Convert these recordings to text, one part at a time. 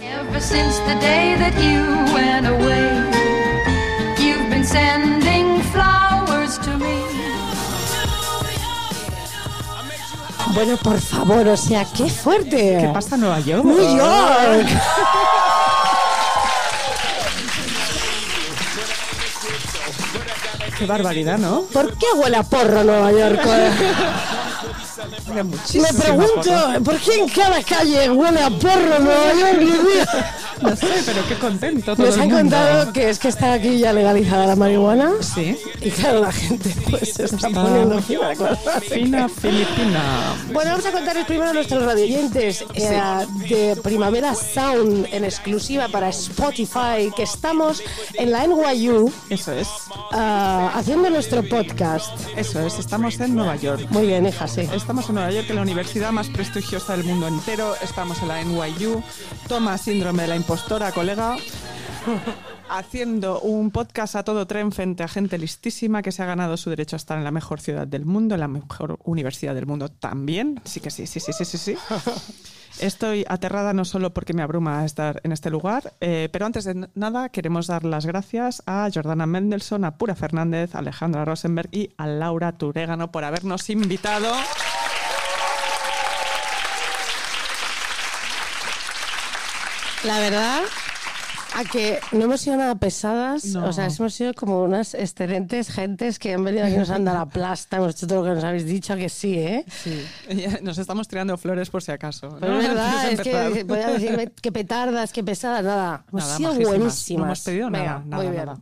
Ever since the day that you went away, you've been sending flowers to me. Bueno, por favor, o sea, qué fuerte. ¿Qué pasa en Nueva York? New York. Qué barbaridad, ¿no? ¿Por qué huele a porro Nueva York? Me pregunto. ¿por qué en cada calle huele a porro Nueva York? No sé, pero qué contento todo Nos el han mundo. contado que es que está aquí ya legalizada la marihuana. Sí. Y claro, la gente pues se está Está poniendo fina. claro. Fina filipina. Bueno, vamos a contarles primero a nuestros radioyentes eh, de Primavera Sound en exclusiva para Spotify que estamos en la NYU Eso es. ah, haciendo nuestro podcast. Eso es. Estamos en Nueva York. Muy bien, hija, sí. Estamos en Nueva York, en la universidad más prestigiosa del mundo entero. Estamos en la NYU. Toma síndrome de la impostora, colega. Haciendo un podcast a todo tren frente a gente listísima que se ha ganado su derecho a estar en la mejor ciudad del mundo, en la mejor universidad del mundo también. Sí que sí, sí, sí, sí, sí, sí. Estoy aterrada no solo porque me abruma estar en este lugar, eh, pero antes de nada queremos dar las gracias a Jordana Mendelssohn, a Pura Fernández, a Alejandra Rosenberg y a Laura Turégano por habernos invitado. La verdad, a que no hemos sido nada pesadas, No. o sea, hemos sido como unas excelentes gentes que han venido aquí, nos han dado la plasta, hemos hecho todo lo que nos habéis dicho, que sí, ¿eh? Sí, nos estamos tirando flores por si acaso. Pero ¿no? es verdad, es que podía decirme que petardas, que pesadas, nada. Hemos Nada, sido majísimas. buenísimas. No hemos pedido Venga, nada, nada, muy bien. nada.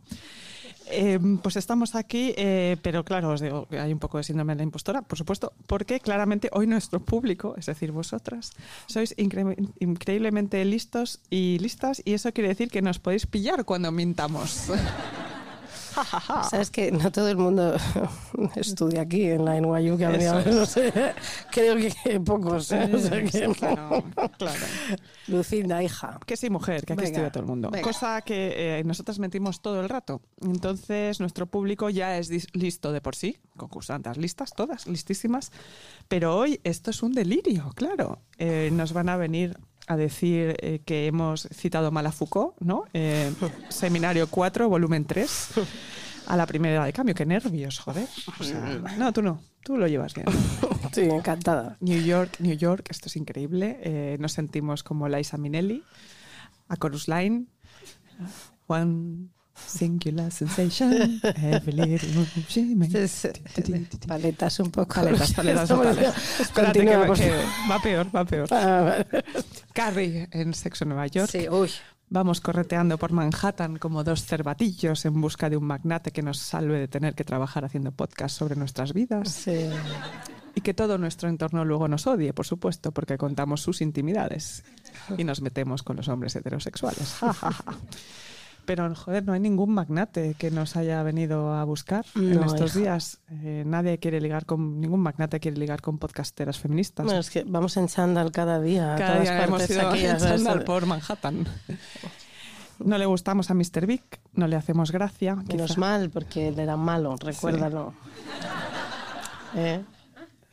Eh, pues estamos aquí, eh, pero claro, os digo que hay un poco de síndrome de la impostora, por supuesto, porque claramente hoy nuestro público, es decir, vosotras, sois incre- increíblemente listos y listas, y eso quiere decir que nos podéis pillar cuando mintamos. Sabes que no todo el mundo estudia aquí en la NYU que ha venido, es. no sé, creo que pocos, ¿eh? O sea que- Claro, claro. Lucinda, hija. Que sí, mujer, que aquí Venga, estudia todo el mundo. venga. Cosa que eh, nosotras mentimos todo el rato. Entonces, nuestro público ya es listo de por sí, concursantes listas, todas listísimas. Pero hoy esto es un delirio, claro. Eh, nos van a venir a decir eh, que hemos citado mal a Foucault, ¿no? Eh, Seminario 4, volumen 3. A la primera de cambio, qué nervios, joder. O sea, no, tú no, tú lo llevas bien. Sí, encantada. New York, New York, esto es increíble. Eh, nos sentimos como Liza Minnelli, a Chorus Line. One singular sensation, every little she makes. Es, paletas un poco. Paletas, paletas que, Continúa, por favor. va peor, va peor. Ah, vale. Carrie en Sexo Nueva York. Sí, uy. Vamos correteando por Manhattan como dos cervatillos en busca de un magnate que nos salve de tener que trabajar haciendo podcast sobre nuestras vidas. Sí. Y que todo nuestro entorno luego nos odie, por supuesto, porque contamos sus intimidades y nos metemos con los hombres heterosexuales. Pero, joder, no hay ningún magnate que nos haya venido a buscar en No, estos hija. días. Eh, nadie quiere ligar con, ningún magnate quiere ligar con podcasteras feministas. Bueno, es que vamos en chándal cada día Cada todas día hemos ido aquí. en chándal por Manhattan. No le gustamos a Mr. Big, no le hacemos gracia. Menos quizá. mal, porque él era malo, recuérdalo. ¿Eh?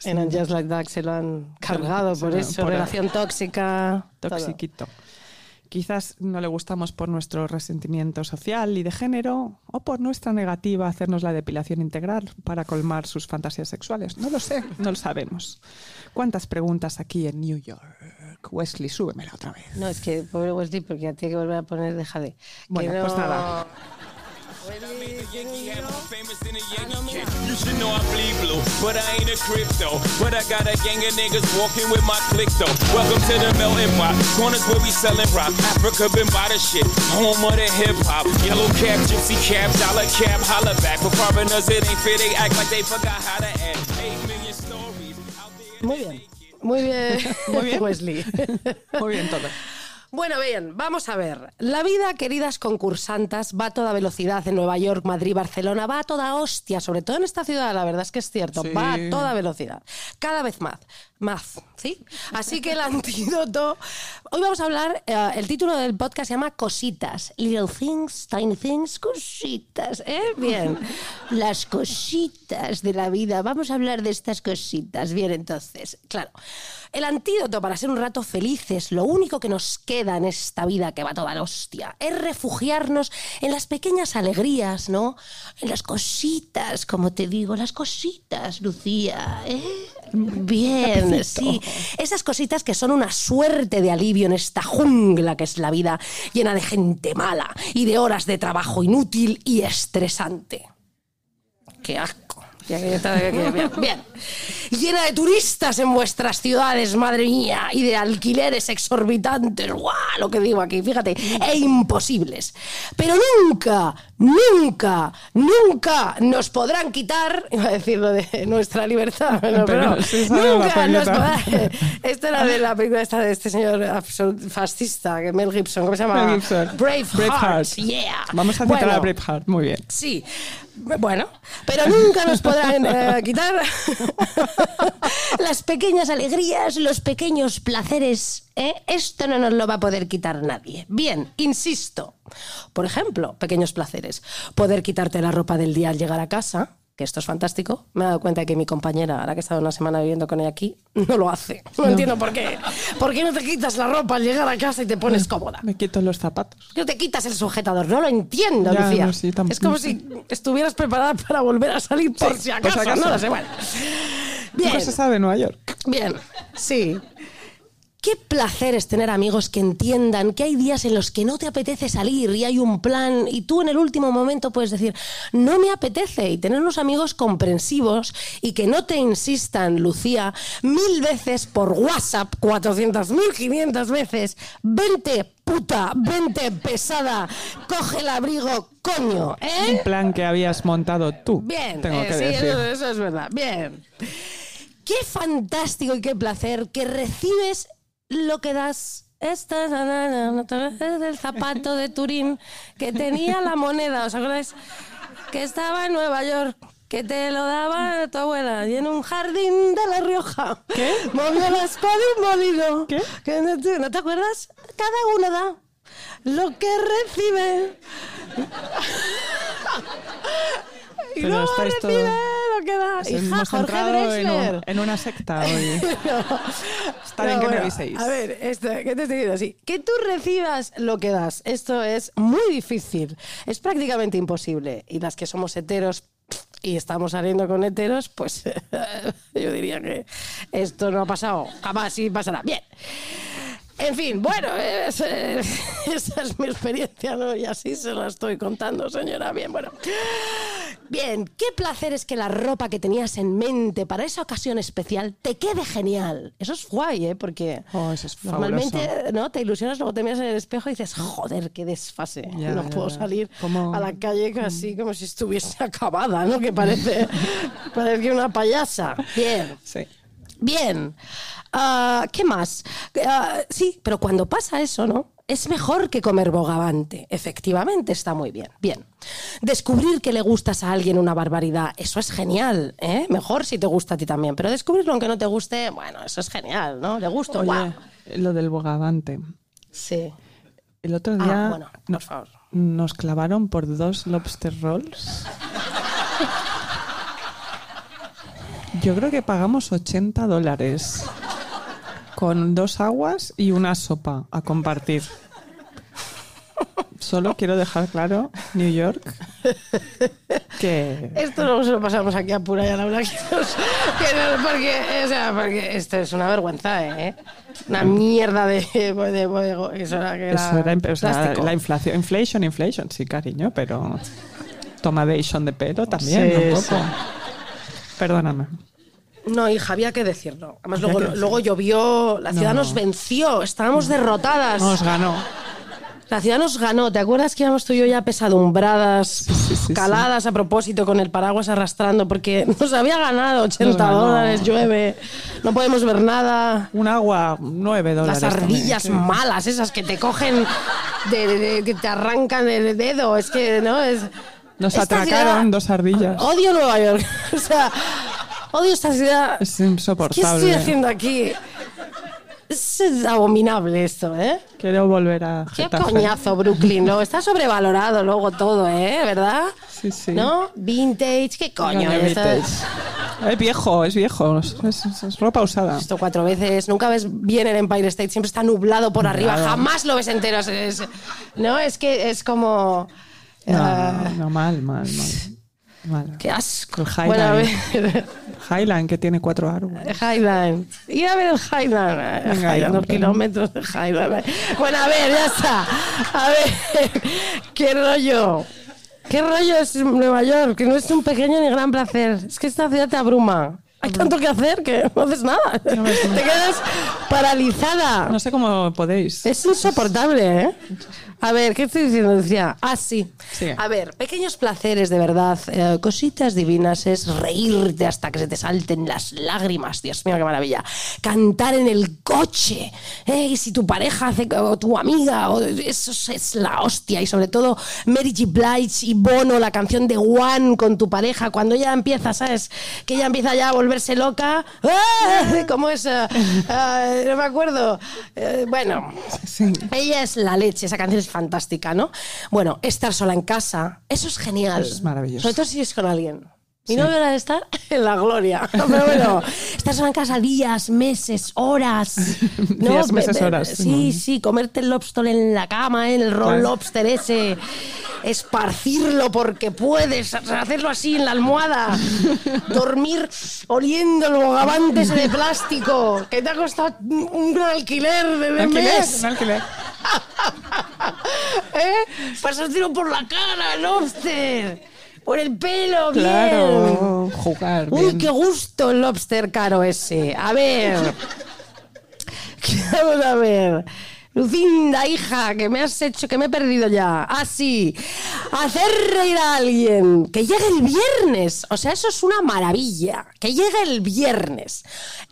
En And Just Like That se lo han cargado se por eso, por- relación tóxica. todo. Quizás no le gustamos por nuestro resentimiento social y de género o por nuestra negativa a hacernos la depilación integral para colmar sus fantasías sexuales. No lo sé, no lo sabemos. ¿Cuántas preguntas aquí en New York? Wesley, súbemela otra vez. No, es que pobre Wesley, porque ya tiene que volver a poner, deja de. Bueno, pues no- nada. You should know I bleed blue, but I ain't a crypto. But I got a gang of niggas walking with my click though. Welcome to the melting pot. Corners where we selling rock. Africa been by the shit. Home of the hip hop. Yellow cap, gypsy cap, dollar cap, holla back. For foreigners, it ain't fair. They act like they forgot how to act. Eight million stories out there. Muy bien. Muy bien, Muy bien. Wesley. Muy bien todo. Bueno, bien, vamos a ver. La vida, queridas concursantas, va a toda velocidad en Nueva York, Madrid, Barcelona, va a toda hostia, sobre todo en esta ciudad, la verdad es que es cierto, Sí. va a toda velocidad. Cada vez más. Math, ¿sí? Así que el antídoto. Hoy vamos a hablar. eh, el título del podcast se llama Cositas. Little things, tiny things, cositas. ¿eh? Bien. Las cositas de la vida. Vamos a hablar de estas cositas. Bien, entonces, claro. El antídoto para ser un rato felices, lo único que nos queda en esta vida que va toda la hostia, es refugiarnos en las pequeñas alegrías, ¿no? En las cositas, como te digo, las cositas, Lucía. ¿eh? Bien, sí. Esas cositas que son una suerte de alivio en esta jungla que es la vida, llena de gente mala y de horas de trabajo inútil y estresante. ¡Qué asco! Ya que está- que- Bien, bien. Llena de turistas en vuestras ciudades, madre mía, y de alquileres exorbitantes, ¡guau! Lo que digo aquí, fíjate, e imposibles. Pero nunca, nunca, nunca nos podrán quitar, iba a decir lo de nuestra libertad, pero, Pero sí la nunca nos podrán. Esto era de la película esta de este señor absolut- fascista, que Mel Gibson, ¿cómo se llama? Mel Gibson. Braveheart. Braveheart. Yeah. Vamos a citar Bueno, a Braveheart, muy bien. Sí, bueno, pero nunca nos podrán eh, quitar las pequeñas alegrías, los pequeños placeres. ¿eh? Esto no nos lo va a poder quitar nadie. Bien, insisto. Por ejemplo, pequeños placeres. Poder quitarte la ropa del día al llegar a casa. Que esto es fantástico. Me he dado cuenta que mi compañera, ahora que he estado una semana viviendo con ella aquí, no lo hace. No, entiendo por qué. ¿Por qué no te quitas la ropa al llegar a casa y te pones cómoda? Me quito los zapatos. No te quitas el sujetador, no lo entiendo, Ya, Lucía. no, sí, es como si estuvieras preparada para volver a salir por Sí, si acaso. acaso. No lo sé, bueno. Bien, Nunca se sabe Nueva York. bien, sí. Qué placer es tener amigos que entiendan que hay días en los que no te apetece salir y hay un plan y tú en el último momento puedes decir, no me apetece y tener unos amigos comprensivos y que no te insistan, Lucía, mil veces por WhatsApp, 400, 1500 veces, vente puta, vente pesada, coge el abrigo, coño, ¿eh? Un plan que habías montado tú. Bien, tengo eh, que sí, decir. Eso, eso es verdad. Bien. Qué fantástico y qué placer que recibes lo que das. Esta acuerdas del zapato de Turín que tenía la moneda, ¿os acordáis? Que estaba en Nueva York, que te lo daba tu abuela y en un jardín de La Rioja. ¿Qué? Movió la espada y un molino. ¿Qué? Que no, te, ¿no te acuerdas? Cada uno da lo que recibe. Y Pero luego estáis todo- recibe lo que da. Hija, hemos en, un- en una secta hoy. Está bien No, que bueno, reviséis. A ver, esto, ¿qué te estoy diciendo? así? Que tú recibas lo que das. Esto es muy difícil. Es prácticamente imposible. Y las que somos heteros y estamos saliendo con heteros, pues yo diría que esto no ha pasado. Jamás y pasará. Bien. En fin, bueno, es, eh, esa es mi experiencia, ¿no? Y así se la estoy contando, señora. Bien, bueno. Bien, qué placer es que la ropa que tenías en mente para esa ocasión especial te quede genial. Eso es guay, ¿eh? Porque Oh, eso es normalmente fabuloso. ¿no? te ilusionas, luego te miras en el espejo y dices, joder, qué desfase. Ya, no ya, puedo ya. salir a la calle así como si estuviese acabada, ¿no? Que parece, parece una payasa. Bien. Sí. Bien. Ah, ¿Qué más? Ah, sí, pero cuando pasa eso, ¿no? Es mejor que comer bogavante. Efectivamente, está muy bien. Bien. Descubrir que le gustas a alguien una barbaridad, eso es genial, ¿eh? Mejor si te gusta a ti también. Pero descubrirlo aunque no te guste, bueno, eso es genial, ¿no? Le gusto, Oye, lo del bogavante. Sí. El otro Ah, día bueno, por favor. nos clavaron por dos lobster rolls. Yo creo que pagamos 80 dólares con dos aguas y una sopa a compartir. Solo quiero dejar claro, New York, que Esto no se lo pasamos aquí a pura y a Laura, que nos- que no- porque, o sea, porque esto es una vergüenza, ¿eh? Una mierda de, de bodego. Eso era, que era eso era imp- o sea, plástico. la inflación. Inflation, inflation, sí, cariño, pero tomadation de pelo también, Sí, un poco. sí. Perdóname. No, hija, había que decirlo. Además, luego, luego llovió, la ciudad No. nos venció, estábamos derrotadas. Nos ganó. La ciudad nos ganó. ¿Te acuerdas que íbamos tú y yo ya pesadumbradas, sí, sí. caladas a propósito, con el paraguas arrastrando? Porque nos había ganado 80 ganó. dólares, llueve, no podemos ver nada. Un agua, 9 dólares. Las ardillas también, malas, esas que te cogen, de, de- de- que te arrancan el dedo. Es que, ¿no? Es, Nos esta atracaron ciudad- dos ardillas. Odio Nueva York. o sea, Odio esta ciudad. Es ¿Qué insoportable. estoy haciendo aquí? Es abominable esto, ¿eh? Quiero volver a Qué Getafe. coñazo, Brooklyn. No, está sobrevalorado luego todo, ¿eh? ¿Verdad? Sí, sí. ¿No? Vintage, ¿qué coño? Es viejo, es viejo. Es, es- es ropa usada. Esto cuatro veces. Nunca ves bien el Empire State. Siempre está nublado por arriba. Jamás lo ves entero. Es- es- no, es que es como... ah, No, no, mal, mal, mal. mal. qué asco. El Bueno, a Highline. ver... Highline, que tiene cuatro árboles. Highline. Ir a ver el Highline. Venga, Highline, kilómetros de Highline. Bueno, a ver, ya está. A ver, qué rollo. ¿Qué rollo es Nueva York? Que no es un pequeño ni gran placer. Es que esta ciudad te abruma. Hay tanto que hacer que no haces nada. Te quedas paralizada. No sé cómo podéis. Es insoportable, ¿eh? A ver, ¿qué estoy diciendo? Decía, ah, sí. Sí. A ver, pequeños placeres de verdad, eh, cositas divinas, es reírte hasta que se te salten las lágrimas. Dios mío, qué maravilla. Cantar en el coche. ¿eh? Y si tu pareja hace, o tu amiga, o- eso es- la hostia. Y sobre todo, Mary J. Blige y Bono, la canción de One con tu pareja, cuando ella empieza, ¿sabes? Que ella empieza ya a volverse loca. ¡Ah! ¿Cómo es? Ah, no me acuerdo. Eh, bueno, Sí. ella es la leche, esa canción es fantástica, ¿no? Bueno, estar sola en casa, eso es genial. Es maravilloso. Sobre todo si es con alguien. Mi novio era de estar en la gloria. Pero bueno, estar sola en casa días, meses, horas. ¿no? Días, meses, horas. Sí, sí, comerte el lobster en la cama, ¿eh? el roll Claro. lobster ese. Esparcirlo porque puedes, hacerlo así en la almohada. Dormir oliendo el bogavante ese de plástico que te ha costado un un alquiler de de Alquiler, mes. un alquiler. ¿Eh? Pasártelo por la cara, lobster. Por el pelo, bien. Claro, jugar. Uy, bien. qué gusto el lobster caro ese. A ver. Vamos a ver. Lucinda, hija, que me has hecho, que me he perdido ya. Ah, sí. Hacer reír a alguien. Que llegue el viernes. O sea, eso es una maravilla. Que llegue el viernes.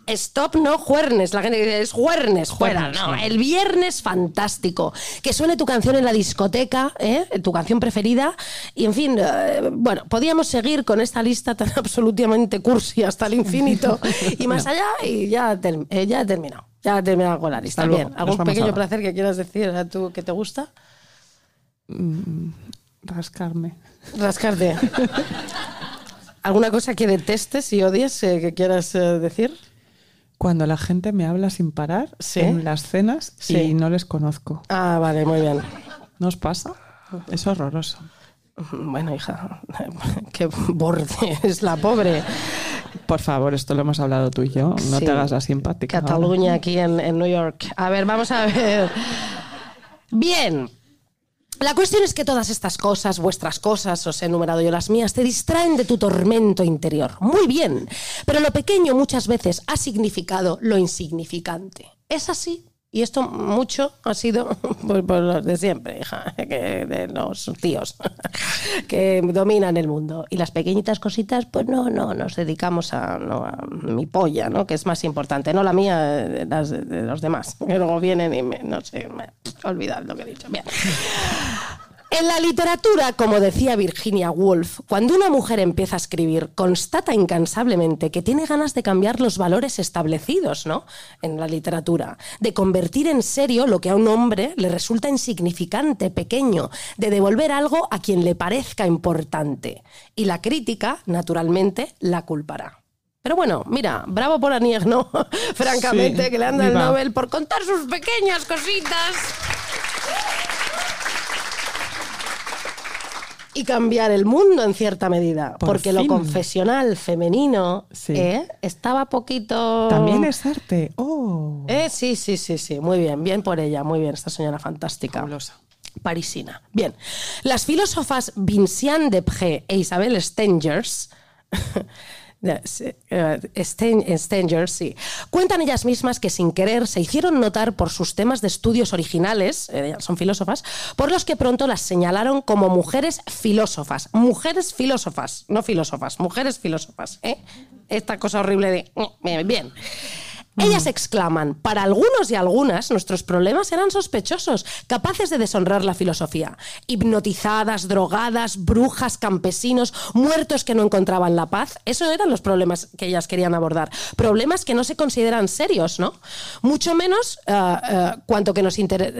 Stop, no juernes. La gente dice, es juernes. Juernes, No, el viernes fantástico. Que suene tu canción en la discoteca, ¿eh? tu canción preferida. Y en fin, eh, bueno, podíamos seguir con esta lista tan absolutamente cursi hasta el infinito y más allá y ya, eh, ya he terminado. Ya he terminado con la lista. Hasta luego. Bien, Nos ¿algún vamos pequeño ahora. placer que quieras decir a tú que te gusta? Rascarme. Rascarte. ¿Alguna cosa que detestes y odies eh, que quieras eh, decir? Cuando la gente me habla sin parar Sí. en las cenas Sí. y no les conozco. Ah, vale, muy bien. ¿No os pasa? Es horroroso. Bueno, hija, qué borde es la pobre. Por favor, esto lo hemos hablado tú y yo. No Sí. te hagas la simpática. ahora. Cataluña aquí en, en New York. A ver, vamos a ver. Bien. La cuestión es que todas estas cosas, vuestras cosas, os he enumerado yo las mías, te distraen de tu tormento interior. Muy bien. Pero lo pequeño muchas veces ha significado lo insignificante. ¿Es así? Y esto mucho ha sido por, los de siempre, hija, que de los tíos que dominan el mundo. Y las pequeñitas cositas, pues no, no, nos dedicamos a, no, a mi polla, ¿no? Que es más importante, no la mía, eh, las de, de los demás. Que luego vienen y me, no sé, me olvidad lo que he dicho. Bien. En la literatura, como decía Virginia Woolf, cuando una mujer empieza a escribir, constata incansablemente que tiene ganas de cambiar los valores establecidos, ¿no? En la literatura, de convertir en serio lo que a un hombre le resulta insignificante, pequeño, de devolver algo a quien le parezca importante. Y la crítica, naturalmente, la culpará. Pero bueno, mira, bravo por Anier, ¿no? Francamente, Sí, que le han dado el. Nobel por contar sus pequeñas cositas. Y cambiar el mundo en cierta medida. Por porque lo confesional femenino Sí. ¿eh? estaba poquito. También es arte. Oh. Eh, sí, sí, sí, sí. Muy bien, bien por ella, muy bien, esta señora fantástica. Fabulosa. Parisina. Bien. Las filósofas Vinciane Depré e Isabel Stengers. Eh, Sten- Stengers, sí. Cuentan ellas mismas que sin querer se hicieron notar por sus temas de estudios originales, eh, son filósofas, por los que pronto las señalaron como mujeres filósofas. Mujeres filósofas, no filósofas, mujeres filósofas. ¿eh? Esta cosa horrible de. Bien. bien. Ellas exclaman, para algunos y algunas nuestros problemas eran sospechosos, capaces de deshonrar la filosofía. Hipnotizadas, drogadas, brujas, campesinos, muertos que no encontraban la paz. Eso eran los problemas que ellas querían abordar. Problemas que no se consideran serios, ¿no? Mucho menos eh, eh, cuanto que nos interesa...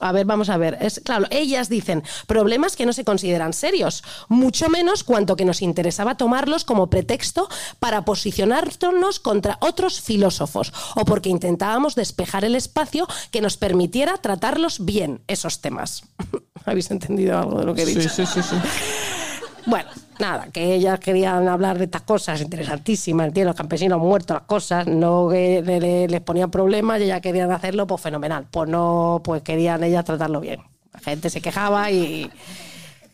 A ver, vamos a ver. Es, claro, ellas dicen problemas que no se consideran serios, mucho menos cuanto que nos interesaba tomarlos como pretexto para posicionarnos contra otros filósofos o porque intentábamos despejar el espacio que nos permitiera tratarlos bien, esos temas. ¿Habéis entendido algo de lo que he dicho? Sí, sí, sí, sí. Bueno, nada, que ellas querían hablar de estas cosas interesantísimas, ¿entiendes? Los campesinos muertos, las cosas, no que le- le- les ponían problemas y ellas querían hacerlo, pues fenomenal. Pues no, pues querían ellas tratarlo bien. La gente se quejaba y,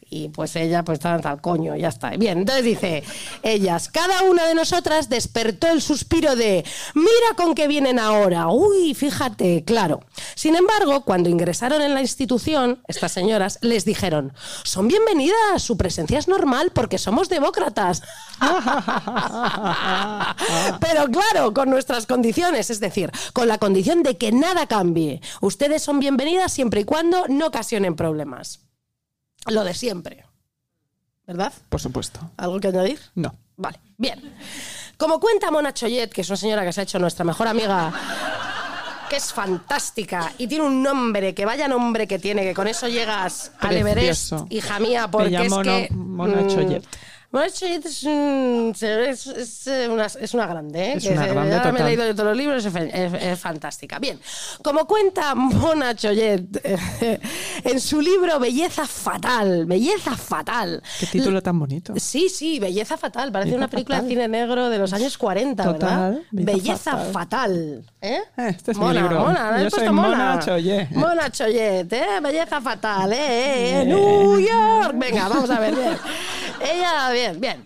y pues ellas pues estaban tal coño, ya está. Bien, entonces dice, ellas, cada una de nosotras despertó el suspiro de, mira con qué vienen ahora, uy, fíjate, claro. Sin embargo, cuando ingresaron en la institución, estas señoras les dijeron, son bienvenidas, su presencia es normal porque somos demócratas. Pero claro, con nuestras condiciones, es decir, con la condición de que nada cambie. Ustedes son bienvenidas siempre y cuando no ocasionen problemas. Lo de siempre. ¿Verdad? Por supuesto. ¿Algo que añadir? No. Vale, bien. Como cuenta Mona Choyet, que es una señora que se ha hecho nuestra mejor amiga, que es fantástica y tiene un nombre, que vaya nombre que tiene, que con eso llegas al Everest, Precioso. hija mía, porque Ella es que... Mona mm, Choyet. Choyet es, un- es- es, eh, una, es una grande, ¿eh? Es Que una grande me he leído de todos los libros, es, fantástica. Bien, como cuenta Mona Choyet eh, en su libro Belleza Fatal, Belleza Fatal, Qué título tan bonito. Sí, sí, Belleza Fatal. Parece Belleza una película Fatal. de cine negro de los años 40, Total, ¿verdad? Belleza Fatal. Fatal. ¿Eh? Eh, este es mi mona, libro. Mona, Yo soy puesto Mona Choyet. Mona Choyet, ¿eh? Belleza Fatal, ¿eh? eh, eh, New York. Venga, vamos a ver. Ella, bien, bien.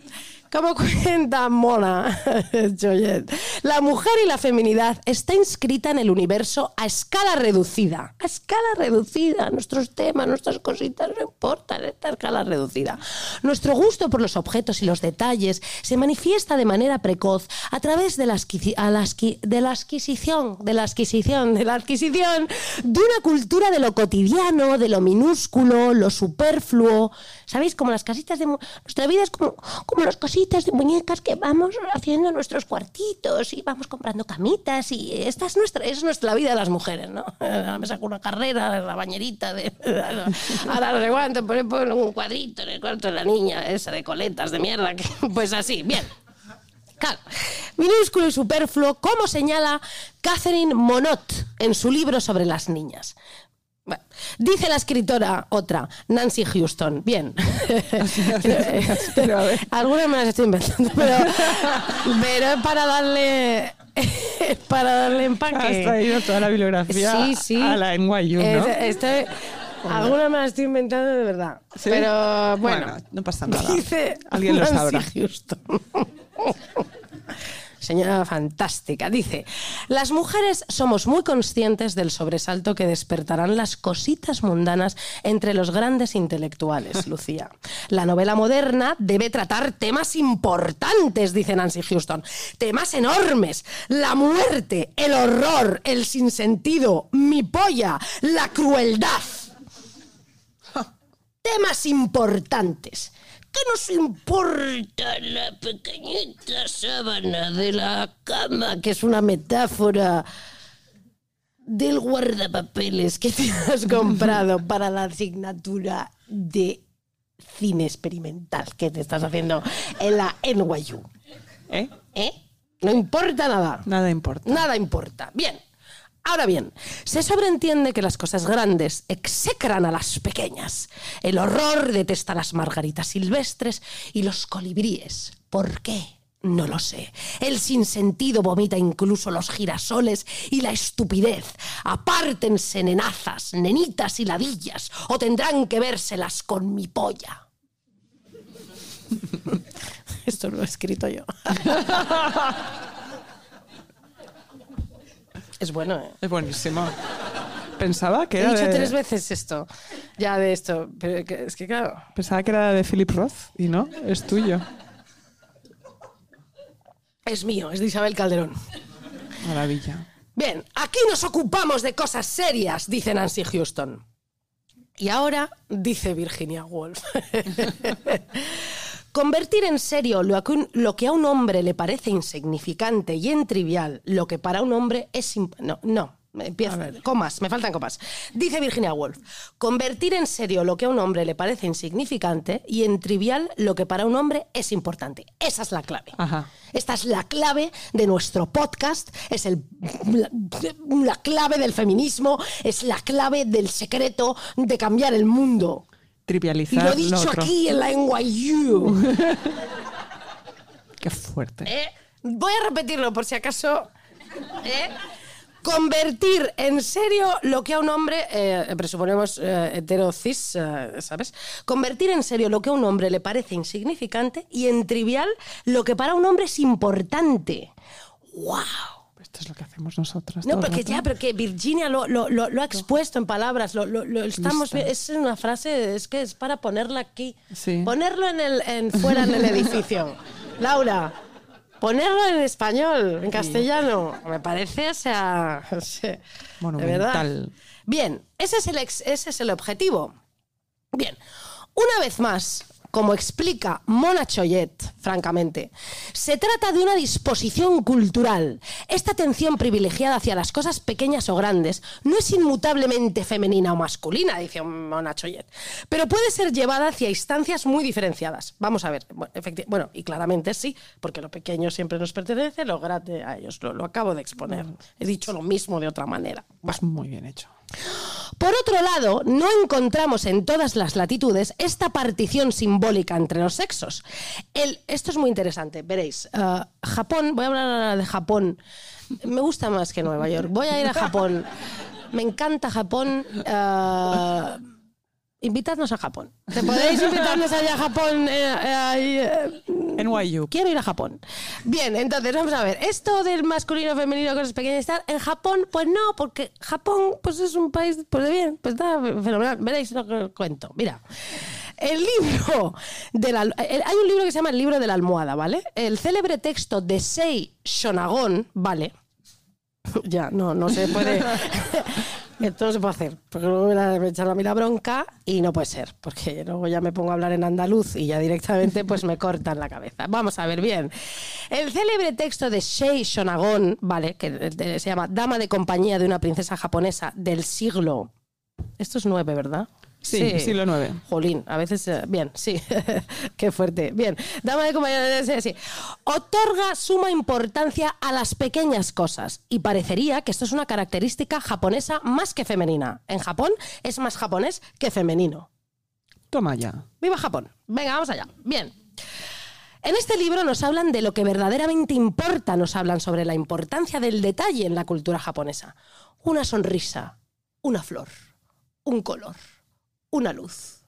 Como cuenta Mona Choyet, la mujer y la feminidad está inscrita en el universo a escala reducida. A escala reducida. Nuestros temas, nuestras cositas no importan, esta escala reducida. Nuestro gusto por los objetos y los detalles se manifiesta de manera precoz a través de la, a la de la adquisición, de la adquisición, de la adquisición de una cultura de lo cotidiano, de lo minúsculo, lo superfluo. ¿Sabéis? Como las casitas de... Nuestra vida es como, como las casitas de muñecas que vamos haciendo en nuestros cuartitos y vamos comprando camitas y esta es nuestra, es nuestra vida de las mujeres, ¿no? Me saco una carrera, la bañerita de... Ahora no sé cuánto, por ejemplo, un cuadrito en el cuarto de la niña, esa de coletas de mierda, que- pues así, bien. Claro. Minúsculo y superfluo, como señala Catherine Monod en su libro sobre las niñas. Bueno, dice la escritora otra, Nancy Houston. Bien. Algunas me las estoy inventando, pero, pero es para darle. para darle empaque. Has traído toda la bibliografía Sí, sí. a la NYU, ¿no? Es- estoy- algunas me las estoy inventando de verdad. ¿Sí? Pero bueno. Bueno, no pasa nada. Dice Alguien lo sabrá. Houston. Señora fantástica, dice, las mujeres somos muy conscientes del sobresalto que despertarán las cositas mundanas entre los grandes intelectuales, Lucía. La novela moderna debe tratar temas importantes, dice Nancy Houston, temas enormes, la muerte, el horror, el sinsentido, mi polla, la crueldad temas importantes. ¿Qué nos importa la pequeñita sábana de la cama, que es una metáfora del guardapapeles que te has comprado para la asignatura de cine experimental que te estás haciendo en la NYU? ¿Eh? ¿Eh? No importa nada. Nada importa. Nada importa. Bien. Ahora bien, se sobreentiende que las cosas grandes execran a las pequeñas. El horror detesta las margaritas silvestres y los colibríes. ¿Por qué? No lo sé. El sinsentido vomita incluso los girasoles y la estupidez. Apártense, nenazas, nenitas y ladillas, o tendrán que vérselas con mi polla. Esto lo he escrito yo. Es bueno, ¿eh? Es buenísimo. Pensaba que He era dicho de, tres veces esto, ya de esto, pero que- es que claro, Pensaba que era de Philip Roth y no, es tuyo. es mío, es de Isabel Calderón. Maravilla. Bien, aquí nos ocupamos de cosas serias, dice Nancy Houston. Y ahora dice Virginia Woolf. Convertir en serio lo que, un- lo que a un hombre le parece insignificante y en trivial, lo que para un hombre es... No, no. Empieza, comas, me faltan comas. Dice Virginia Woolf, convertir en serio lo que a un hombre le parece insignificante y en trivial lo que para un hombre es importante. Esa es la clave. Ajá. Esta es la clave de nuestro podcast, es el, la, la clave del feminismo, es la clave del secreto de cambiar el mundo. Y lo he dicho aquí en la NYU. Qué fuerte. ¿eh? Voy a repetirlo por si acaso. ¿eh? Convertir en serio lo que a un hombre, eh, presuponemos eh, hetero cis, eh, ¿sabes? Convertir en serio lo que a un hombre le parece insignificante y en trivial lo que para un hombre es importante. ¡Wow! Esto es lo que hacemos nosotras. No, porque ya, pero que Virginia lo, lo- lo- lo ha expuesto en palabras, lo, estamos es una frase, es que es para ponerla aquí, Sí. ponerlo en el, en, fuera en el edificio. Laura, ponerlo en español, en castellano, me parece, o sea. Monumental. Bien, ese es el ex- ese es el objetivo. Bien, una vez más, como explica Mona Choyet, francamente, se trata de una disposición cultural. Esta atención privilegiada hacia las cosas pequeñas o grandes no es inmutablemente femenina o masculina, dice Mona Choyet, pero puede ser llevada hacia instancias muy diferenciadas. Vamos a ver, bueno, bueno, y claramente sí, porque lo pequeño siempre nos pertenece, lo grande a ellos, lo, lo acabo de exponer. He dicho lo mismo de otra manera. Pues muy bien hecho. Por otro lado, no encontramos en todas las latitudes esta partición simbólica entre los sexos. Esto es muy interesante, veréis. eh, Japón, voy a hablar de Japón. Me gusta más que Nueva York. Voy a ir a Japón. Me encanta Japón. eh, invitadnos a Japón. ¿Te podéis invitarnos allá a Japón? eh, eh, eh, NYU. Quiero ir a Japón. Bien, entonces vamos a ver. Esto del masculino, femenino, cosas pequeñas y tal, en Japón, pues no, porque Japón pues es un país, pues de bien, pues está fenomenal. Veréis lo que os cuento. Mira. El libro de la, el- hay un libro que se llama El libro de la almohada, ¿vale? El célebre texto de Sei Shonagon, ¿vale? Ya, no, no se puede. Esto no se puede hacer, porque luego me, la- me echan a mí la bronca y no puede ser, porque luego ya me pongo a hablar en andaluz y ya directamente pues me cortan la cabeza. Vamos a ver bien. El célebre texto de Shei Shonagon, ¿vale? Que se llama Dama de compañía de una princesa japonesa del siglo. Esto es nueve, ¿verdad? Sí, siglo IX. Jolín, a veces, eh, bien, sí, qué fuerte. Bien, dama de compañía, sí, sí. Otorga suma importancia a las pequeñas cosas y parecería que esto es una característica japonesa más que femenina. En Japón es más japonés que femenino. Toma ya. ¡Viva Japón! Venga, vamos allá. Bien. En este libro nos hablan de lo que verdaderamente importa, nos hablan sobre la importancia del detalle en la cultura japonesa. Una sonrisa, una flor, un color, una luz,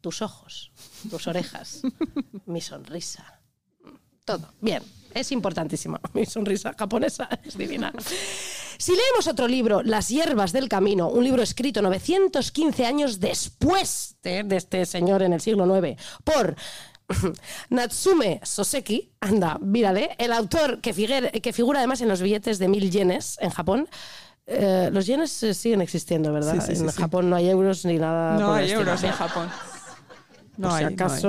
tus ojos, tus orejas, mi sonrisa. Todo. Bien, es importantísimo. Mi sonrisa japonesa es divina. Si leemos otro libro, Las hierbas del camino, un libro escrito 915 años después de, de este señor en el siglo IX, por Natsume Soseki, anda, mírale, el autor que, que figura además en los billetes de mil yenes en Japón. Eh, los yenes eh, siguen existiendo, ¿verdad? Sí, sí, sí, en sí. Japón no hay euros ni nada. No por hay euros en. Japón. No Por si hay, no hay.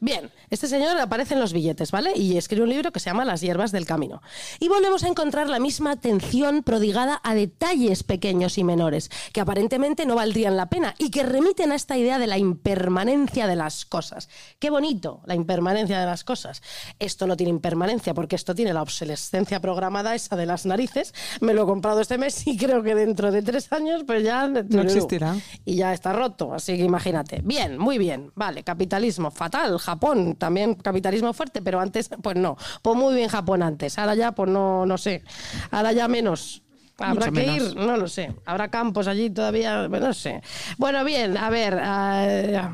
Bien, este señor aparece en los billetes, ¿vale? Y escribe un libro que se llama Las hierbas del camino. Y volvemos a encontrar la misma atención prodigada a detalles pequeños y menores, que aparentemente no valdrían la pena y que remiten a esta idea de la impermanencia de las cosas. Qué bonito, la impermanencia de las cosas. Esto no tiene impermanencia porque esto tiene la obsolescencia programada esa de las narices. Me lo he comprado este mes y creo que dentro de tres años pues ya No existirá. y ya está roto. Así que imagínate. Bien, muy bien. Vale, capitalismo fatal. Japón también capitalismo fuerte, pero antes, pues no. Pues muy bien Japón antes. Ahora ya, pues no, no sé. Ahora ya menos. Habrá Mucho que menos. ir, no lo sé. Habrá campos allí todavía, bueno, no sé. Bueno, bien, a ver. ah,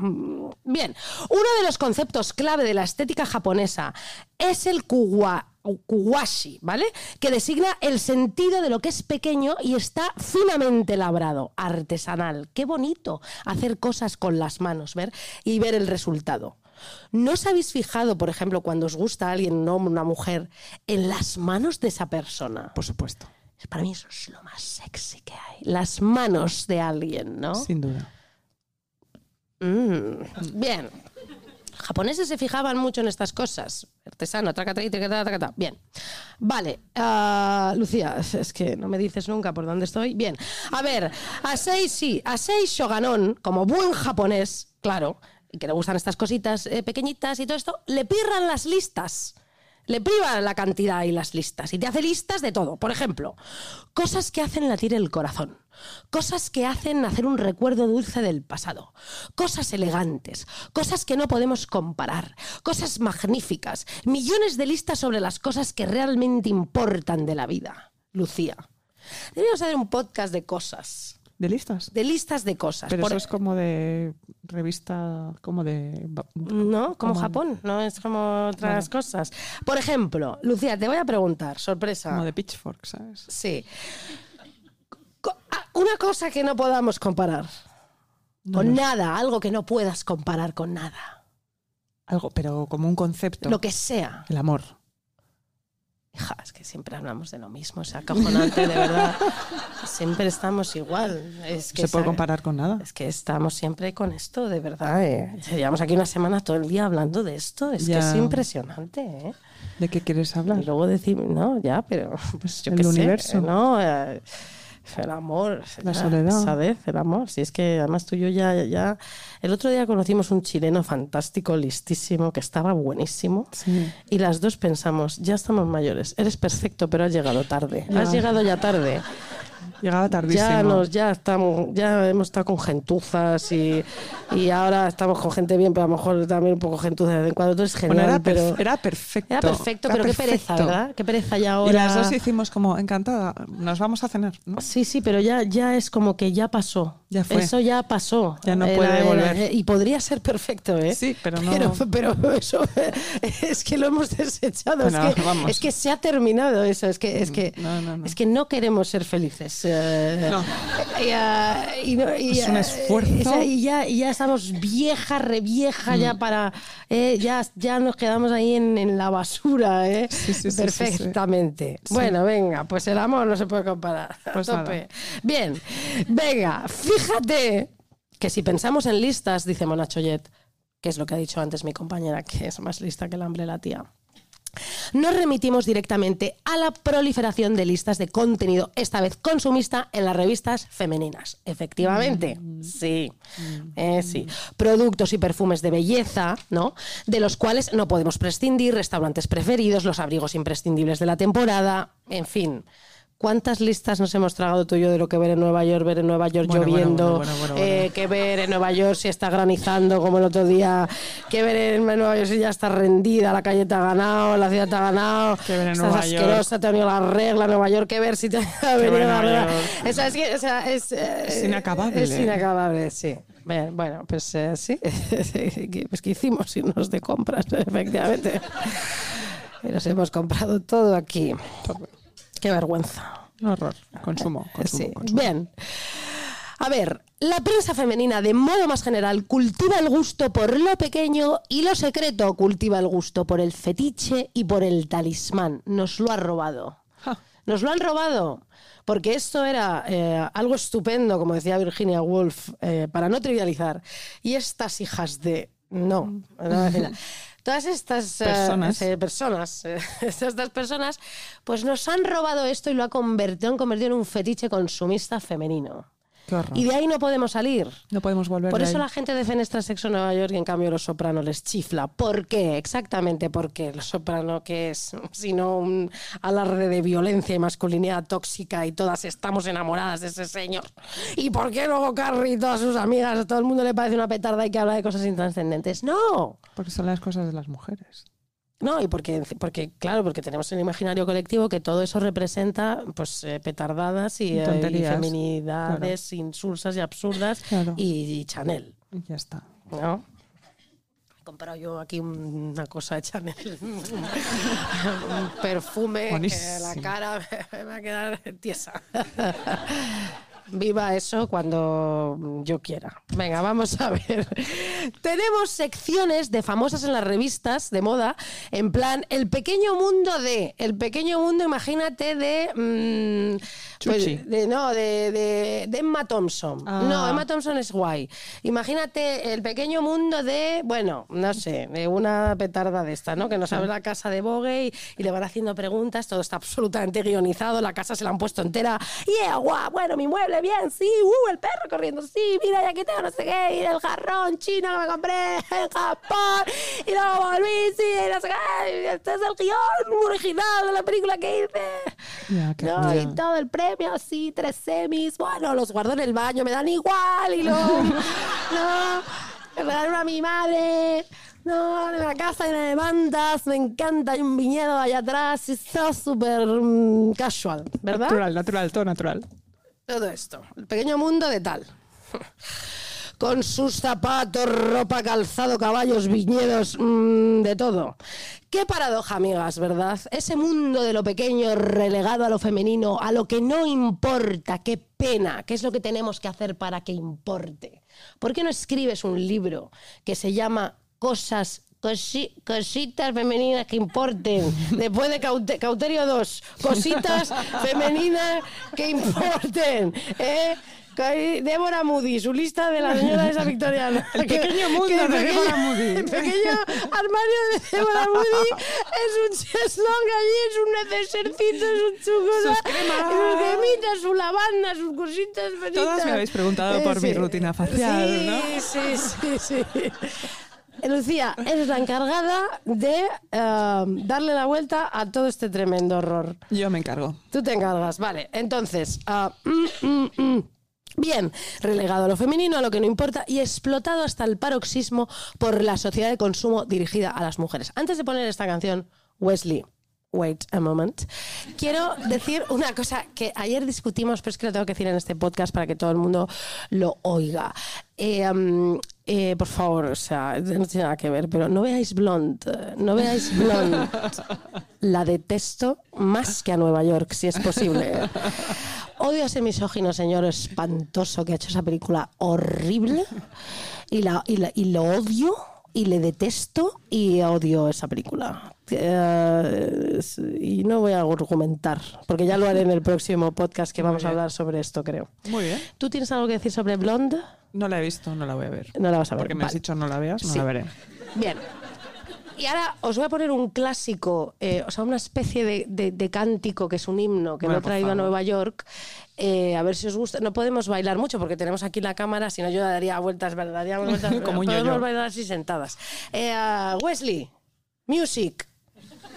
bien, uno de los conceptos clave de la estética japonesa es el kuwa, kuwashi, ¿vale? Que designa el sentido de lo que es pequeño y está finamente labrado, artesanal. Qué bonito hacer cosas con las manos, ver y ver el resultado. ¿No os habéis fijado, por ejemplo, cuando os gusta alguien, un hombre, una mujer, en las manos de esa persona? Por supuesto. Para mí eso es lo más sexy que hay. Las manos de alguien, ¿no? Sin duda. Mm, bien. Japoneses se fijaban mucho en estas cosas. Artesano, tracata, tracata, tracata. Bien. Vale. ah, Lucía, es que no me dices nunca por dónde estoy. Bien. A ver, a seis sí. A seis Shoganon, como buen japonés, claro, que le gustan estas cositas eh, pequeñitas y todo esto, le pirran las listas. Le priva la cantidad y las listas. Y te hace listas de todo. Por ejemplo, cosas que hacen latir el corazón. Cosas que hacen hacer un recuerdo dulce del pasado. Cosas elegantes. Cosas que no podemos comparar. Cosas magníficas. Millones de listas sobre las cosas que realmente importan de la vida. Lucía. Deberíamos hacer un podcast de cosas. ¿De listas? De listas de cosas. Pero Por- eso es como de revista, como de... No, como como- Japón, no es como otras Vale. cosas. Por ejemplo, Lucía, te voy a preguntar, sorpresa. Como de pitchfork, ¿sabes? Sí. Ah, Una cosa que no podamos comparar. Con nada, algo que no puedas comparar con nada. Algo, pero como un concepto. Lo que sea. El amor. Hija, es que siempre hablamos de lo mismo, es acojonante, de verdad. Siempre estamos igual. Es que ¿Se puede comparar con nada? Es que estamos siempre con esto, de verdad. eh. Llevamos aquí una semana todo el día hablando de esto. Es que es impresionante, ¿eh? ¿De qué quieres hablar? Y luego decimos, no, ya, pero pues yo El qué sé, universo. ¿no? Eh, el amor. La soledad. ¿Sabes? El amor. Si es que además tú y yo ya, ya... El otro día conocimos un chileno fantástico, listísimo, que estaba buenísimo. Sí. Y las dos pensamos, ya estamos mayores, eres perfecto, pero has llegado tarde. Ya. Has llegado ya tarde. Llegaba tardísimo. Ya nos, ya estamos, ya hemos estado con gentuzas y, y ahora estamos con gente bien, pero a lo mejor también un poco gentuza de vez en cuando. Tú eres Bueno, genial, era, perf- pero era perfecto. era perfecto, Era pero qué pereza. ¿verdad? Qué pereza ya ahora. Y las dos hicimos como, encantada, nos vamos a cenar, ¿no? Sí, sí, pero ya, ya es como que ya pasó. Ya fue. Eso ya pasó. Ya no Era- puede volver. y podría ser perfecto, ¿eh? Sí, pero no- Pero, pero eso es que lo hemos desechado. Bueno, es, que, es que se ha terminado eso. Es que, es que, No, no, no. Es que no queremos ser felices. Eh, No. y, ah, y no- y, Es un ah, esfuerzo. Mm. y ya- y ya, estamos vieja, revieja, ya para. eh, ya, ya nos quedamos ahí en, en la basura, ¿eh? Sí, sí, sí, sí, sí. Perfectamente. Bueno, venga, pues el amor no se puede comparar. Pues tope. Bien, venga, fíjate que si pensamos en listas, dice Mona Chollet, que es lo que ha dicho antes mi compañera, que es más lista que el hambre la tía. Nos remitimos directamente a la proliferación de listas de contenido, esta vez consumista, en las revistas femeninas. Efectivamente, sí, eh, sí. Productos y perfumes de belleza, ¿no? De los cuales no podemos prescindir, restaurantes preferidos, los abrigos imprescindibles de la temporada, en fin. ¿Cuántas listas nos hemos tragado tú y yo de lo que ver en Nueva York, ver en Nueva York Bueno, lloviendo, bueno, bueno, bueno, eh, que ver en Nueva York si está granizando como el otro día, que ver en Nueva York si ya está rendida, la calle te ha ganado, la ciudad te ha ganado, Que ver en estás Nueva York. asquerosa, te ha venido la regla, Nueva York, que ver si te ha venido la regla. York. O sea, es, que, o sea, es, eh, Es inacabable. Es inacabable, sí. Bueno, pues eh, sí, pues que hicimos irnos de compras, efectivamente. Y nos hemos comprado todo aquí. Qué vergüenza. Horror. Consumo, consumo, Sí. consumo. Bien. A ver, la prensa femenina, de modo más general, cultiva el gusto por lo pequeño y lo secreto cultiva el gusto por el fetiche y por el talismán. Nos lo ha robado. Nos lo han robado. Porque esto era eh, algo estupendo, como decía Virginia Woolf, eh, para no trivializar. Y estas hijas de. No, no. Todas estas eh, Personas. eh, personas, eh, estas personas, pues nos han robado esto y lo ha convertido, han convertido en un fetiche consumista femenino. Y de ahí no podemos salir. No podemos volver Por de eso ahí. la gente defenestra sexo en Nueva York y en cambio los sopranos les chifla. ¿Por qué? Exactamente porque los soprano que es sino un alarde de violencia y masculinidad tóxica y todas estamos enamoradas de ese señor. ¿Y por qué luego Carrie y todas sus amigas, a todo el mundo le parece una petarda y que habla de cosas intranscendentes? No. Porque son las cosas de las mujeres. No, y porque, porque, claro, porque tenemos el imaginario colectivo que todo eso representa pues eh, petardadas y, Y eh, feminidades insulsas y absurdas Claro. y, y Chanel. Y ya está. ¿no? He comprado yo aquí un- una cosa de Chanel, un perfume que la cara me va a quedar tiesa. Viva eso cuando yo quiera. Venga, vamos a ver. Tenemos secciones de famosas en las revistas de moda, en plan, el pequeño mundo de, el pequeño mundo, imagínate, de... mm, pues, de- no, de, de- de Emma Thompson. Ah. No, Emma Thompson es guay. Imagínate el pequeño mundo de, bueno, no sé, de una petarda de esta, ¿no? Que nos abre la casa de Vogue y, y le van haciendo preguntas, todo está absolutamente guionizado, la casa se la han puesto entera. Yeah, guau, bueno, mi mueble, bien, sí, uh, el perro corriendo, sí, mira, y aquí tengo no sé qué, y el jarrón chino que me compré en Japón, y luego volví, sí, y no sé qué, y este es el guion original de la película que hice. Ya, qué No, y miedo. todo el premio, sí, tres semis. Bueno, los guardo en el baño, me dan igual. Y luego, no, me regalaron a mi madre. No, en la casa llena de mantas, me encanta, hay un viñedo allá atrás, está súper mm, casual, ¿verdad? Natural, natural, todo natural. Todo esto, el pequeño mundo de tal. Con sus zapatos, ropa, calzado, caballos, viñedos, mm, de todo. Qué paradoja, amigas, ¿verdad? Ese mundo de lo pequeño relegado a lo femenino, a lo que no importa, qué pena, qué es lo que tenemos que hacer para que importe. ¿Por qué no escribes un libro que se llama Cosas cosi- cositas femeninas que importen. Después de Caute- Cauterio 2, cositas femeninas que importen. ¿eh? Débora Moody, su lista de la señora esa victoriana. El Que- pequeño mundo de pequeño- Débora Moody. El pequeño armario de Débora Moody es un cheslong allí, es un necesercito, es un chocolate, Sus cremas. sus cremitas, su lavanda, sus cositas bonitas. Todas me habéis preguntado por mi rutina facial, sí, ¿no? Sí, sí, sí. Lucía, eres la encargada de eh, darle la vuelta a todo este tremendo horror. Yo me encargo. Tú te encargas, vale. Entonces, ah, mm, mm, mm. Bien, relegado a lo femenino, a lo que no importa y explotado hasta el paroxismo por la sociedad de consumo dirigida a las mujeres. Antes de poner esta canción, Wesley, wait a moment, quiero decir una cosa que ayer discutimos, pero es que lo tengo que decir en este podcast para que todo el mundo lo oiga. Eh, um, eh, por favor, o sea, no tiene nada que ver, pero no veáis Blonde, no veáis Blonde. La detesto más que a Nueva York, si es posible. Odio a ese misógino señor espantoso que ha hecho esa película horrible y, la, y, la- y lo odio y le detesto y odio esa película. Eh, y no voy a argumentar, porque ya lo haré en el próximo podcast que vamos a hablar sobre esto, creo. Muy bien. ¿Tú tienes algo que decir sobre Blonde? No la he visto, no la voy a ver. No la vas a ver. Porque me has dicho no la veas, no Sí. la veré. Bien. Y ahora os voy a poner un clásico, eh, o sea, una especie de, de- de cántico que es un himno que Bueno, lo he traído a. Nueva York. Eh, a ver si os gusta. No podemos bailar mucho porque tenemos aquí la cámara, si no yo daría vueltas, ¿verdad? Daría vueltas. Como podemos yo-yo. bailar así sentadas. Eh, Wesley, music.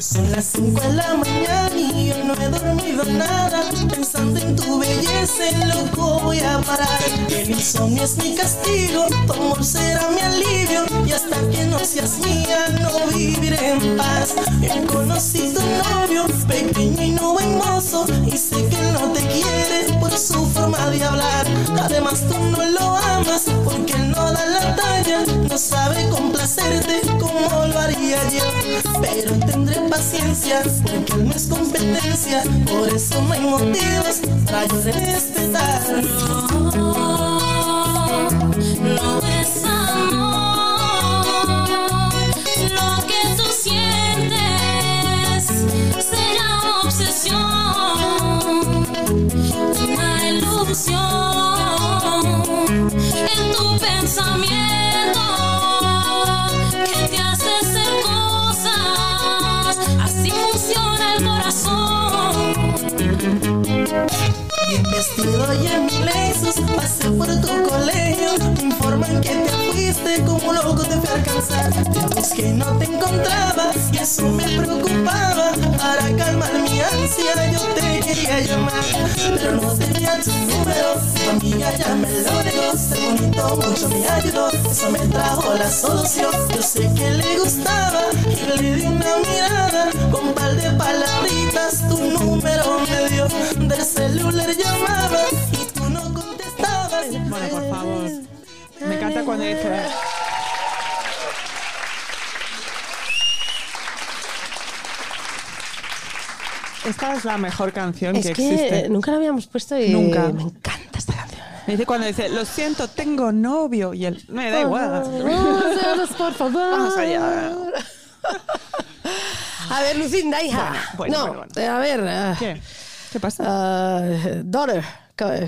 Son las 5 de la mañana y yo no he dormido nada. Pensando en tu belleza, loco voy a parar. El insomnio es mi castigo, tu amor será mi alivio. Y hasta que no seas mía, no viviré en paz. Yo conocí tu novio, pequeño paciencia porque no es competencia. Por eso no hay motivos para yo respetarlo. Pasé por tu colegio Me informan que te fuiste Como loco te fui a alcanzar Te y no te encontraba Y eso me preocupaba Para calmar mi ansia Yo te quería llamar, pero no tenía tu número. Tu amiga ya me lo negó, ser bonito mucho me ayudó, eso me trajo la solución. Yo sé que le gustaba y le di una mirada con un par de palabritas. Tu número me dio, del celular llamaba encanta cuando dice. Esta es la mejor canción Es que, que existe. nunca la habíamos puesto y Nunca. me encanta esta canción. Me dice cuando dice, lo siento, tengo novio. Y él, me da igual. Vamos, por favor. Vamos allá. A ver, Lucinda, hija. Bueno, no, bueno, a ver. ah, ¿Qué? ¿Qué pasa? ah, daughter,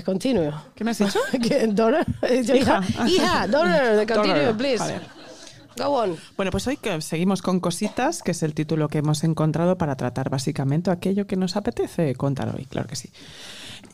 continue. ¿Qué me has dicho? He dicho, hija, Hija. hija, daughter, continue, please. vale. Go on. Bueno, pues hoy que seguimos con Cositas, que es el título que hemos encontrado para tratar básicamente aquello que nos apetece contar hoy, claro que sí.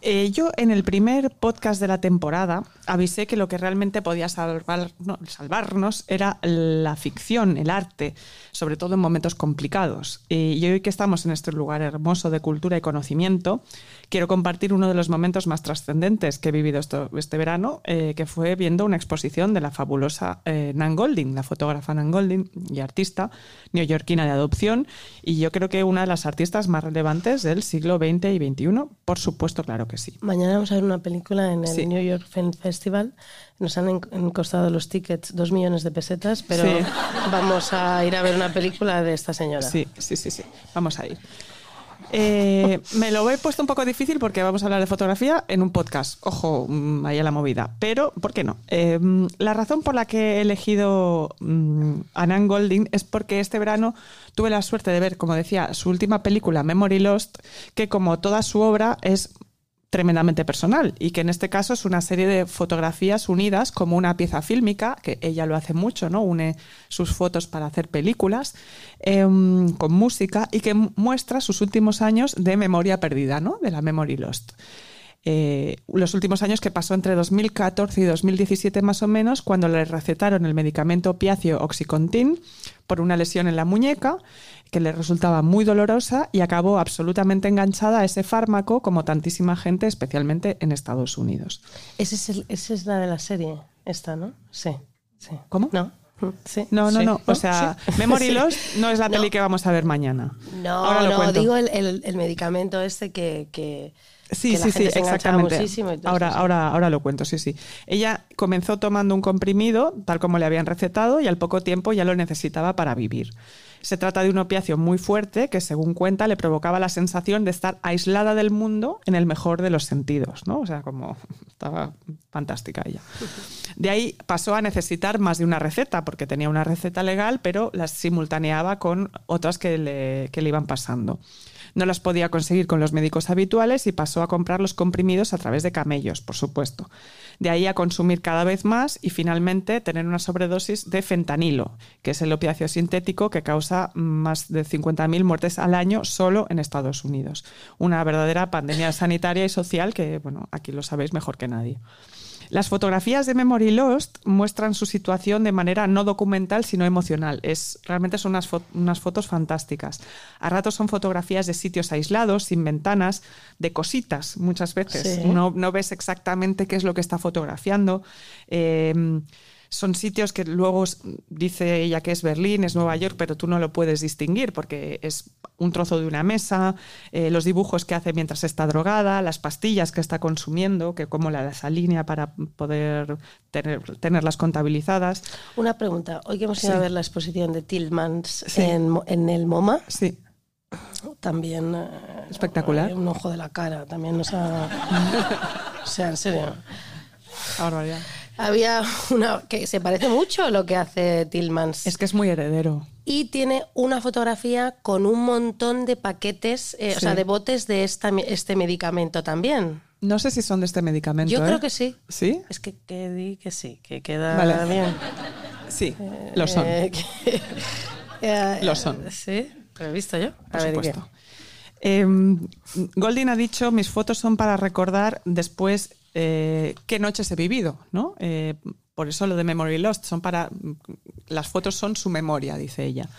Eh, yo en el primer podcast de la temporada avisé que lo que realmente podía salvar- no, salvarnos era la ficción, el arte, sobre todo en momentos complicados. Eh, y hoy que estamos en este lugar hermoso de cultura y conocimiento, quiero compartir uno de los momentos más trascendentes que he vivido esto- este verano, eh, que fue viendo una exposición de la fabulosa eh, Nan Golding, la fotógrafa Nan Golding y artista neoyorquina de adopción, y yo creo que una de las artistas más relevantes del siglo XX y XXI, por supuesto, claro que sí. Mañana vamos a ver una película en el Sí. New York Film Festival. Nos han costado los tickets dos millones de pesetas, pero Sí. vamos a ir a ver una película de esta señora. Sí, sí, sí, sí. Vamos a ir. Eh, me lo he puesto un poco difícil porque vamos a hablar de fotografía en un podcast. Ojo, mm, ahí a la movida. Pero, ¿por qué no? Eh, la razón por la que he elegido mm, a Nan Golding es porque este verano tuve la suerte de ver, como decía, su última película, Memory Lost, que como toda su obra es tremendamente personal y que en este caso es una serie de fotografías unidas como una pieza fílmica, que ella lo hace mucho, ¿no? Une sus fotos para hacer películas em, con música y que mu- muestra sus últimos años de memoria perdida, ¿no? De la Memory Lost. Eh, los últimos años que pasó entre 2014 y 2017 más o menos, cuando le recetaron el medicamento opiáceo Oxycontin por una lesión en la muñeca que le resultaba muy dolorosa y acabó absolutamente enganchada a ese fármaco como tantísima gente, especialmente en Estados Unidos. Ese es el- esa es la de la serie, esta, ¿no? Sí. sí. ¿Cómo? No. Sí. No, no, Sí. no. O sea, Sí. Memory. Lost no es la No. peli que vamos a ver mañana. No, Ahora lo no, cuento. digo el, el- el medicamento este que, que, Sí, que la sí, gente sí, se exactamente. muchísimo Ahora, ahora, ahora lo cuento, sí, sí. Ella comenzó tomando un comprimido, tal como le habían recetado, y al poco tiempo ya lo necesitaba para vivir. Se trata de un opiáceo muy fuerte que, según cuenta, le provocaba la sensación de estar aislada del mundo en el mejor de los sentidos, ¿no? O sea, como estaba fantástica ella. De ahí pasó a necesitar más de una receta, porque tenía una receta legal, pero las simultaneaba con otras que le, que le iban pasando. No las podía conseguir con los médicos habituales y pasó a comprar los comprimidos a través de camellos, por supuesto. De ahí a consumir cada vez más y finalmente tener una sobredosis de fentanilo, que es el opiáceo sintético que causa más de 50.000 muertes al año solo en Estados Unidos. Una verdadera pandemia sanitaria y social que, bueno, aquí lo sabéis mejor que nadie. Las fotografías de Memory Lost muestran su situación de manera no documental, sino emocional. Es, realmente son unas, fo- unas fotos fantásticas. A ratos son fotografías de sitios aislados, sin ventanas, de cositas muchas veces. Sí. No, no ves exactamente qué es lo que está fotografiando. Eh, son sitios que luego dice ella que es Berlín, es Nueva York, pero tú no lo puedes distinguir porque es un trozo de una mesa, eh, los dibujos que hace mientras está drogada, las pastillas que está consumiendo, que cómo las alinea para poder tener, tenerlas contabilizadas. Una pregunta. Hoy que hemos ido Sí. a ver la exposición de Tillmans Sí. en, en el MoMA, Sí, también... eh, Espectacular. eh, Un ojo de la cara, también nos ha... o sea, en serio. barbaridad. Había una que se parece mucho a lo que hace Tillmans. Es que es muy heredero. Y tiene una fotografía con un montón de paquetes, eh, o sea, de botes de esta, este medicamento también. No sé si son de este medicamento. Yo ¿eh? creo que sí. ¿Sí? Es que, que di que sí, que queda Vale. bien. Sí, lo son. Eh, que- eh, Lo son. Sí, lo he visto yo. por supuesto. Eh, Goldin ha dicho, mis fotos son para recordar después eh, qué noches he vivido, ¿no? Eh, por eso lo de Memory Lost, son para... Las fotos son su memoria, dice ella.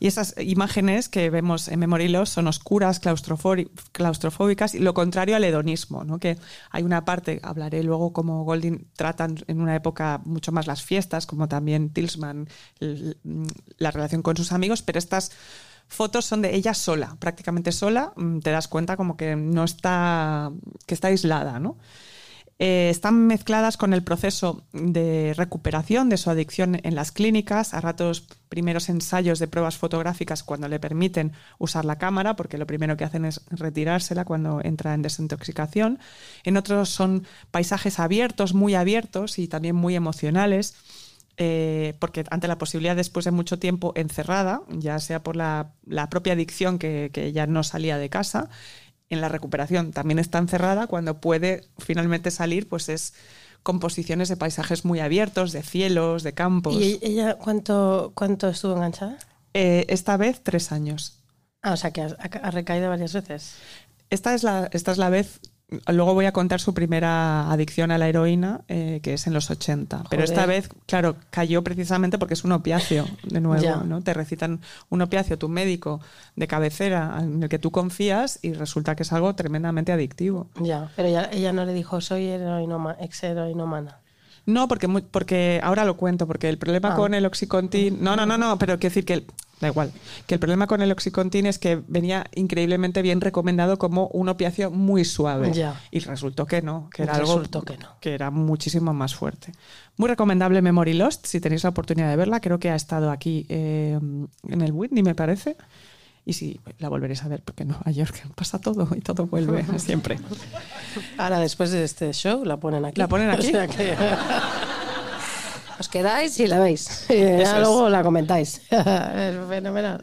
Y esas imágenes que vemos en Memory Loss son oscuras, claustrofóbicas y lo contrario al hedonismo, ¿no? que hay una parte, hablaré luego cómo Golding tratan en una época mucho más las fiestas, como también Tilsman, la relación con sus amigos, pero estas fotos son de ella sola, prácticamente sola, mm, te das cuenta como que no está, que está aislada, ¿no? Eh, están mezcladas con el proceso de recuperación de su adicción en las clínicas, a ratos primeros ensayos de pruebas fotográficas cuando le permiten usar la cámara, porque lo primero que hacen es retirársela cuando entra en desintoxicación. En otros son paisajes abiertos, muy abiertos y también muy emocionales. eh, porque ante la posibilidad después de mucho tiempo encerrada, ya sea por la, propia adicción que, que ella no salía de casa, en la recuperación también está encerrada, cuando puede finalmente salir, pues es composiciones de paisajes muy abiertos, de cielos, de campos. ¿Y ella cuánto, cuánto estuvo enganchada? Eh, esta vez tres años. Ah, o sea que ha, ha recaído varias veces. Esta es la, esta es la vez. Luego voy a contar su primera adicción a la heroína, eh, que es en los 80. Pero esta vez, claro, cayó precisamente porque es un opiáceo, de nuevo. Ya. ¿no? Te recitan un opiáceo, tu médico de cabecera, en el que tú confías, y resulta que es algo tremendamente adictivo. Ya, pero ella, ella no le dijo, soy heroinoma, ex heroinomana. No, porque, porque ahora lo cuento, porque el problema Ah. con el Oxycontin. No, no, no, no, pero quiero decir que. el- da igual. Que el problema con el Oxycontin es que venía increíblemente bien recomendado como un opiáceo muy suave. Ya. Y resultó que no, que era Resultó algo. que no. que era muchísimo más fuerte. Muy recomendable Memory Lost, si tenéis la oportunidad de verla. Creo que ha estado aquí eh, en el Whitney, me parece. Y sí, la volveréis a ver, porque en Nueva York pasa todo y todo vuelve siempre. Ahora, después de este show, la ponen aquí. ¿La ponen aquí? O sea que- Os quedáis y la veis. Y ya es. luego la comentáis. es fenomenal.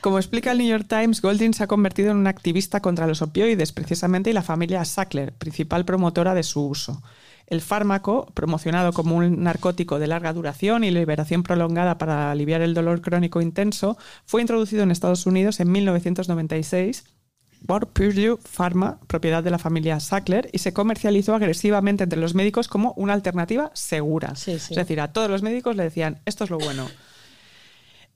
Como explica el New York Times, Golding se ha convertido en un activista contra los opioides, precisamente, y la familia Sackler, principal promotora de su uso. El fármaco, promocionado como un narcótico de larga duración y liberación prolongada para aliviar el dolor crónico intenso, fue introducido en Estados Unidos en 1996 por Purdue Pharma, propiedad de la familia Sackler, y se comercializó agresivamente entre los médicos como una alternativa segura. Sí, sí. Es decir, a todos los médicos le decían, esto es lo bueno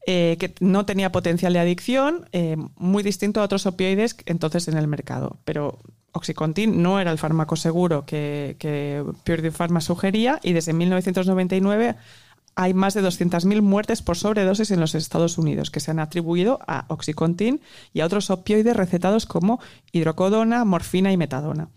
eh, que no tenía potencial de adicción, eh, muy distinto a otros opioides entonces en el mercado. Pero Oxycontin no era el fármaco seguro que, que Purdue Pharma sugería y desde 1999 hay más de 200.000 muertes por sobredosis en los Estados Unidos que se han atribuido a Oxycontin y a otros opioides recetados como hidrocodona, morfina y metadona.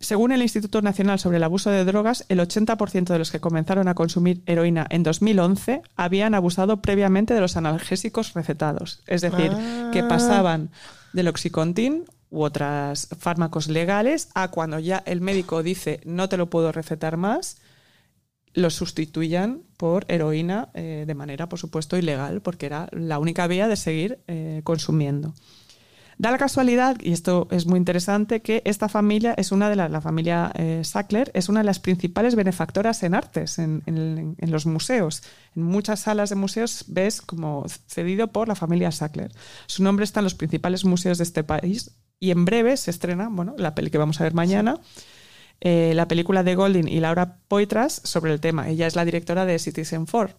Según el Instituto Nacional sobre el Abuso de Drogas, el 80% de los que comenzaron a consumir heroína en 2011 habían abusado previamente de los analgésicos recetados. Es decir, que pasaban del Oxycontin u otros fármacos legales a cuando ya el médico dice no te lo puedo recetar más, los sustituían por heroína eh, de manera, por supuesto, ilegal, porque era la única vía de seguir eh, consumiendo. Da la casualidad, y esto es muy interesante, que esta familia es una de las, la familia eh, Sackler es una de las principales benefactoras en artes, en- en los museos. En muchas salas de museos ves como cedido por la familia Sackler. Su nombre está en los principales museos de este país y en breve se estrena, bueno, la peli que vamos a ver mañana, eh, la película de Golding y Laura Poitras sobre el tema. Ella es la directora de Citizen Four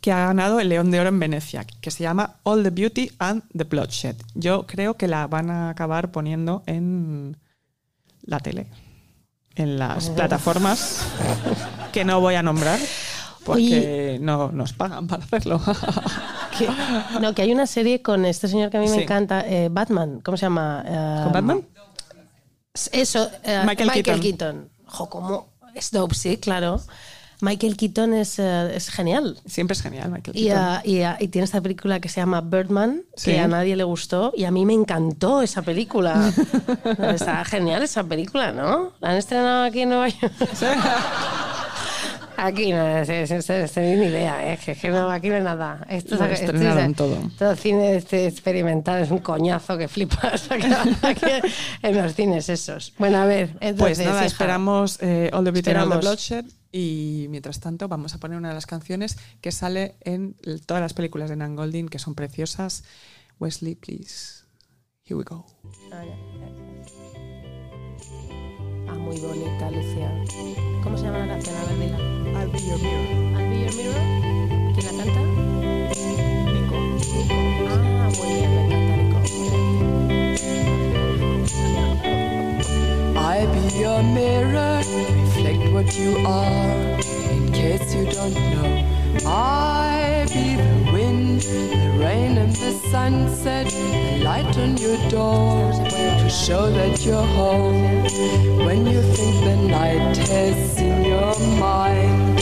que ha ganado el León de Oro en Venecia, que se llama All the Beauty and the Bloodshed. Yo creo que la van a acabar poniendo en la tele, en las plataformas que no voy a nombrar porque no nos pagan para hacerlo. Que- no, que hay una serie con este señor que a mí me encanta, eh, Batman. ¿Cómo se llama? Eh, ¿Con Batman? Eso, eh, Michael Michael, Keaton. Keaton. Jo, ¿cómo? Es dope, sí, claro. Michael Keaton es, eh, es genial. Siempre es genial, Michael Y, Keaton. y, y tiene esta película que se llama Birdman, Sí. que a nadie le gustó, y a mí me encantó esa película. Está genial esa película, ¿no? La han estrenado aquí en Nueva York. Aquí no, es, es, es- es- ni idea, ¿eh? que, que no, aquí no hay nada. Esto, Lo es- esto es- todo. todo cine este experimental es un coñazo que flipas aquí, en los cines esos. Bueno, a ver, entonces, Pues nada, hija, esperamos eh, All the and All the. Bloodshed y mientras tanto vamos a poner una de las canciones que sale en todas las películas de Nan Golding que son preciosas. Wesley, please. Here we go. Ah, muy bonita, Lucía. ¿Cómo se llama la canción? A ver, dila. I'll be your mirror. I'll be your mirror. ¿Quién la canta? Nico. Ah, muy bien, me encanta, Nico. I be your mirror, reflect what you are. In case you don't know, I be the the rain, and the sunset, the light on your door to show that you're home. When you think the night has seen your mind,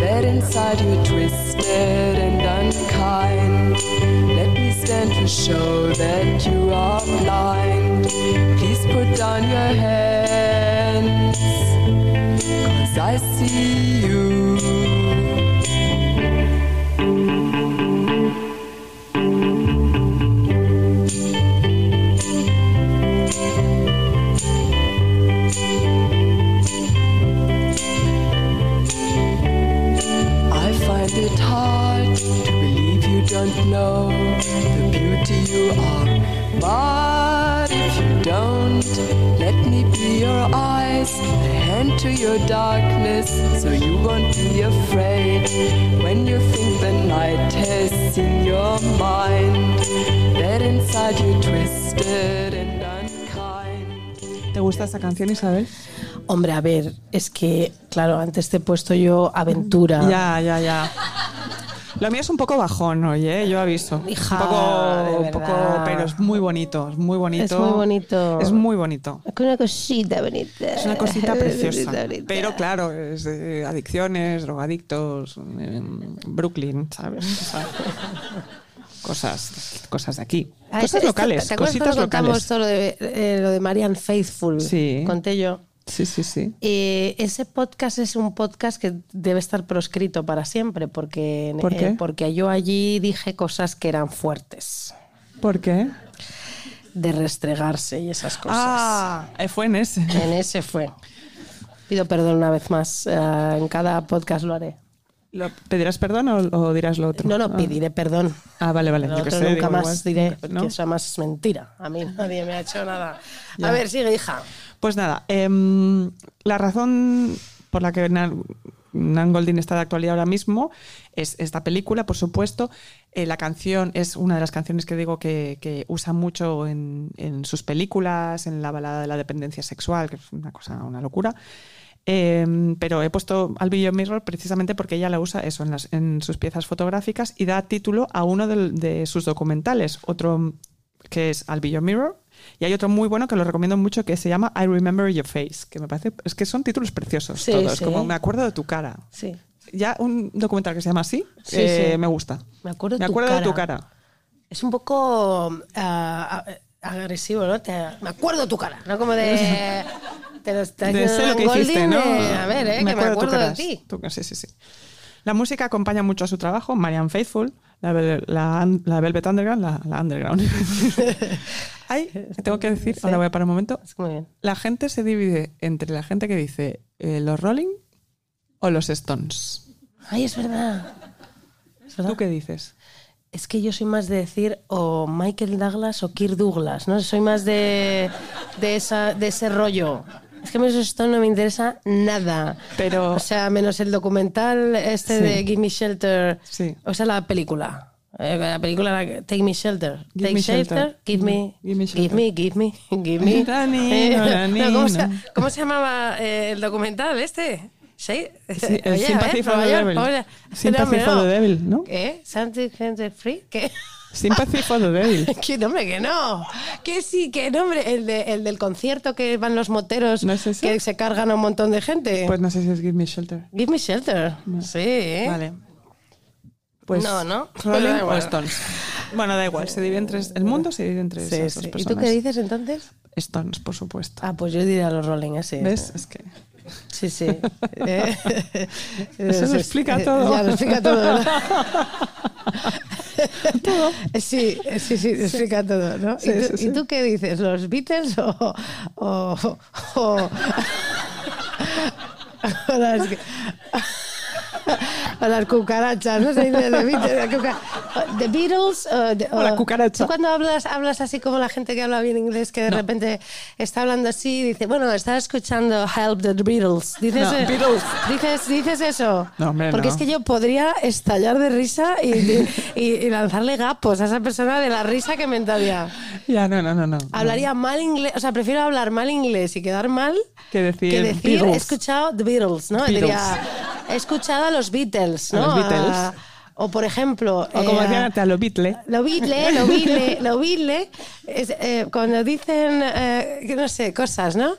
that inside you're twisted and unkind. Let me stand to show that you are blind. Please put down your hands, cause I see you. Don't know the beauty you are. But if you don't, let me be your eyes, a hand to your darkness, so you won't be afraid when you think the night has seen your mind. That inside you're twisted and unkind. ¿Te gusta esta canción, Isabel? Hombre, a ver, es que, claro, antes te he puesto yo aventura. Ya, ya, ya. Lo mío es un poco bajón, oye, yo aviso. Hija, un poco, de poco, pero es muy bonito, es muy bonito. Es muy bonito. Es muy bonito. Es una cosita bonita. Es una cosita preciosa. Bonita. Pero claro, es adicciones, drogadictos, en Brooklyn, ¿sabes? O sea, cosas, cosas de aquí. Ah, cosas locales, ¿Te cositas contamos locales. todo lo de, eh, lo de Marianne Faithful? Sí. Conté yo. Sí, sí, sí. Eh, ese podcast es un podcast que debe estar proscrito para siempre porque, ¿Por qué? eh, porque yo allí dije cosas que eran fuertes, ¿Por qué? de restregarse y esas cosas. Ah, eh, fue en ese. En ese fue. Pido perdón una vez más. eh, en cada podcast lo haré. ¿Lo- ¿Pedirás perdón o, o dirás lo otro? No, no, Ah. pediré perdón. Ah, vale, vale. Lo yo otro sé, nunca digo, más diré, ¿no? eso además es mentira. A mí nadie me ha hecho nada. Ya. A ver, sigue, hija. Pues nada, em, la razón por la que Nan, Goldin está de actualidad ahora mismo es esta película, por supuesto. Eh, la canción es una de las canciones que digo que, usa mucho en, sus películas, en la balada de la dependencia sexual, que es una cosa, una locura. Em, pero he puesto al Beyond Mirror precisamente porque ella la usa eso en, las- en sus piezas fotográficas y da título a uno del- de, sus documentales, otro que es Al Beyond Mirror. Y hay otro muy bueno que lo recomiendo mucho que se llama I Remember Your Face, que me parece, es que son títulos preciosos Sí, todos, sí. como me acuerdo de tu cara. Sí. Ya un documental que se llama así, Sí, eh, sí. me gusta. Me acuerdo, Me tu acuerdo de tu cara. Es un poco ah, agresivo, ¿no? Te- me acuerdo tu cara, ¿no? Como de... Te lo está De sé lo que Golding hiciste, ¿no? de, a ver, ¿eh? que me de tu acuerdo de ti. Sí, sí, sí. La música acompaña mucho a su trabajo. Marianne Faithful, la, la, la Velvet Underground, la, la Underground. Hay, tengo que decir, ahora voy a parar un momento. Muy bien. La gente se divide entre la gente que dice eh, los Rolling o los Stones. Ay, es verdad. Es verdad. ¿Tú qué dices? Es que yo soy más de decir o Michael Douglas o Kirk Douglas, ¿no? Soy más de, de, esa, de ese rollo. Es que a mí esto no me interesa nada. Pero- O sea, menos el documental este Sí. de Give Me Shelter. Sí. O sea, la película. Eh, La película era Take Me Shelter. Give Take Me Shelter. Shelter. Give me. Give me Give me, give me, give me. Eh, no, ¿cómo, se, cómo se llamaba eh, el documental este? Sí, Sí, el Oye, Sympathy for the Devil. Sympathy for no. the Devil, ¿no? ¿Qué? ¿Something Free? ¿Qué? Sympathy for the Devil. Que no. Que sí, que nombre. El, de, el del concierto que van los moteros ¿No es ese? que se cargan a un montón de gente. Pues no sé si es Give Me Shelter. Give me shelter. Sí. ¿eh? Vale. Pues No, no. Rolling o. Stones. Bueno, da igual. Se divide entre, el mundo se divide entre Sí, esas sí. dos ¿Y personas. tú qué dices entonces? Stones, por supuesto. Ah, pues yo diría los Rolling, ¿eh? Sí. ¿Ves? Es que... Sí, sí. Eso lo explica todo. Ya, lo explica todo, ¿verdad? Sí, sí, sí, explica todo, ¿no? Sí, ¿Y, tú, sí, sí. y tú qué dices? ¿Los Beatles o...? o, o- Ahora es que- o las cucarachas, no se dice The Beatles, la o, de- O la o- cucaracha. Tú cuando hablas, hablas así como la gente que habla bien inglés, que de repente está hablando así y dice, bueno, está escuchando Help the Beatles. Dices, No, eh, Beatles. dices, dices eso. No, hombre, Porque no. es que yo podría estallar de risa y, y- y lanzarle gapos a esa persona de la risa que me entraría. Ya, no, no, no, no. Hablaría mal inglés, o sea, prefiero hablar mal inglés y quedar mal Que decir que decir he escuchado The Beatles, ¿no? Beatles. Diría, he escuchado a los Beatles, A ¿no? los Beatles. A- o por ejemplo, O como eh, decían antes a los Beatles. lo Beatle, lo Beatle, lo Beatle, es, eh, cuando dicen, eh, no sé, cosas, ¿no?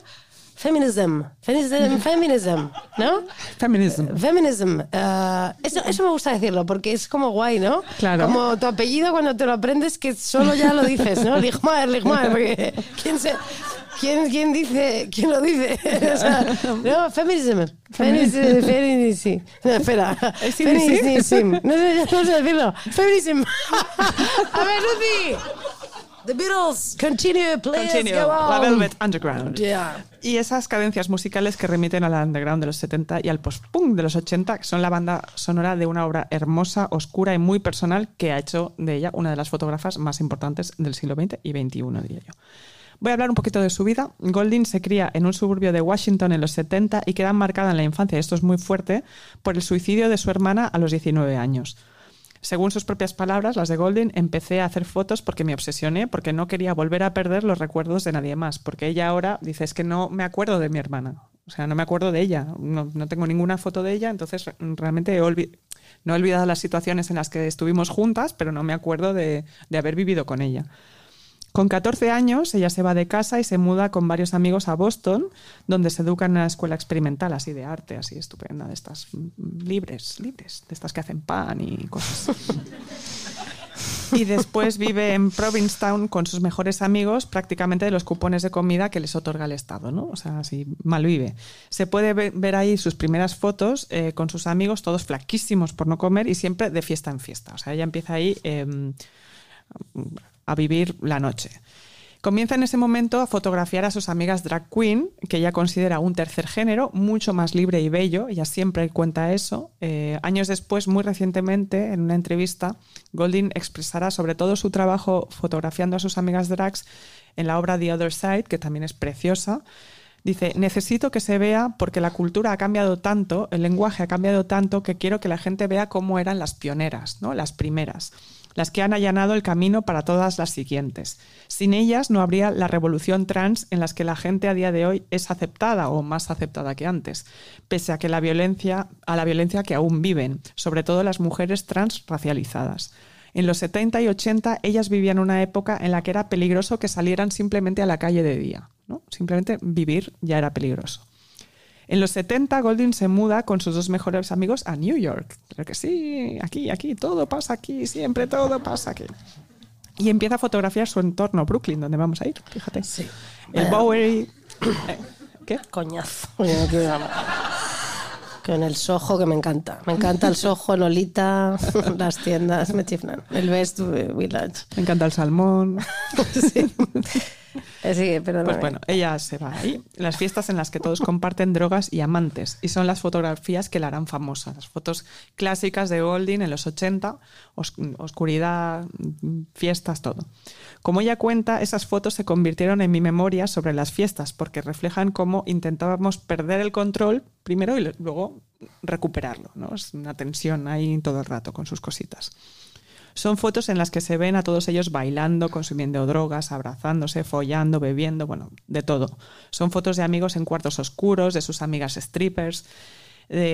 Feminism, feminism, feminism, ¿no? Feminism. Feminism. eh, eso, eso me gusta decirlo porque es como guay, ¿no? Claro. Como tu apellido cuando te lo aprendes que solo ya lo dices, ¿no? Ligmaer, Ligmaer. Porque ¿quién, se, quién, quién dice? ¿Quién lo dice? O sea, no, feminism. Feminism. Feminism. No, espera. Feminism. No sé, ya no sé decirlo. Feminism. A ver, Lucy. The Beatles. Continue, please. Continue. Go on. La Velvet Underground. Yeah. Y esas cadencias musicales que remiten al underground de los 70 y al post-punk de los 80, que son la banda sonora de una obra hermosa, oscura y muy personal que ha hecho de ella una de las fotógrafas más importantes del siglo XX y XXI, diría yo. Voy a hablar un poquito de su vida. Golding se cría en un suburbio de Washington en los 70 y queda marcada en la infancia, esto es muy fuerte, por el suicidio de su hermana a los 19 años. Según sus propias palabras, las de Golding, empecé a hacer fotos porque me obsesioné, porque no quería volver a perder los recuerdos de nadie más. Porque ella ahora dice, es que no me acuerdo de mi hermana. O sea, no me acuerdo de ella. No, no tengo ninguna foto de ella, entonces re- realmente he no he olvidado las situaciones en las que estuvimos juntas, pero no me acuerdo de, de haber vivido con ella. Con 14 años, ella se va de casa y se muda con varios amigos a Boston, donde se educa en una escuela experimental, así de arte, así estupenda, de estas mm, libres, libres, de estas que hacen pan y cosas. Y después vive en Provincetown con sus mejores amigos, prácticamente de los cupones de comida que les otorga el Estado, ¿no? O sea, así mal vive. Se puede ve- ver ahí sus primeras fotos eh, con sus amigos, todos flaquísimos por no comer y siempre de fiesta en fiesta. O sea, ella empieza ahí em, a vivir la noche. Comienza en ese momento a fotografiar a sus amigas drag queen, que ella considera un tercer género, mucho más libre y bello, ella siempre cuenta eso. Eh, años después, muy recientemente, en una entrevista, Golding expresará sobre todo su trabajo fotografiando a sus amigas drags en la obra The Other Side, que también es preciosa. Dice, necesito que se vea porque la cultura ha cambiado tanto, el lenguaje ha cambiado tanto, que quiero que la gente vea cómo eran las pioneras, ¿no? las primeras, las que han allanado el camino para todas las siguientes. Sin ellas no habría la revolución trans en las que la gente a día de hoy es aceptada o más aceptada que antes, pese a que la violencia, a la violencia que aún viven, sobre todo las mujeres trans racializadas. En los 70 y 80 ellas vivían una época en la que era peligroso que salieran simplemente a la calle de día. ¿no? Simplemente vivir ya era peligroso. En los 70, Golding se muda con sus dos mejores amigos a New York. Creo que sí, aquí, aquí, todo pasa aquí, siempre todo pasa aquí. Y empieza a fotografiar su entorno, Brooklyn, donde vamos a ir, fíjate. Sí. El Bowery... eh, ¿Qué? Coñazo. Con el Soho, que me encanta. Me encanta el Soho, Lolita, las tiendas, me chiflan. El Best Village. Me encanta el salmón. Sí. Eh, Sí, Pues bueno, ella se va ahí. Las fiestas en las que todos comparten drogas y amantes. Y son las fotografías que la harán famosa. Las fotos clásicas de Golding en los 80, os- oscuridad, fiestas, todo. Como ella cuenta, esas fotos se convirtieron en mi memoria sobre las fiestas porque reflejan cómo intentábamos perder el control primero y luego recuperarlo. ¿no? Es una tensión ahí todo el rato con sus cositas. Son fotos en las que se ven a todos ellos bailando, consumiendo drogas, abrazándose, follando, bebiendo, bueno, de todo. Son fotos de amigos en cuartos oscuros, de sus amigas strippers,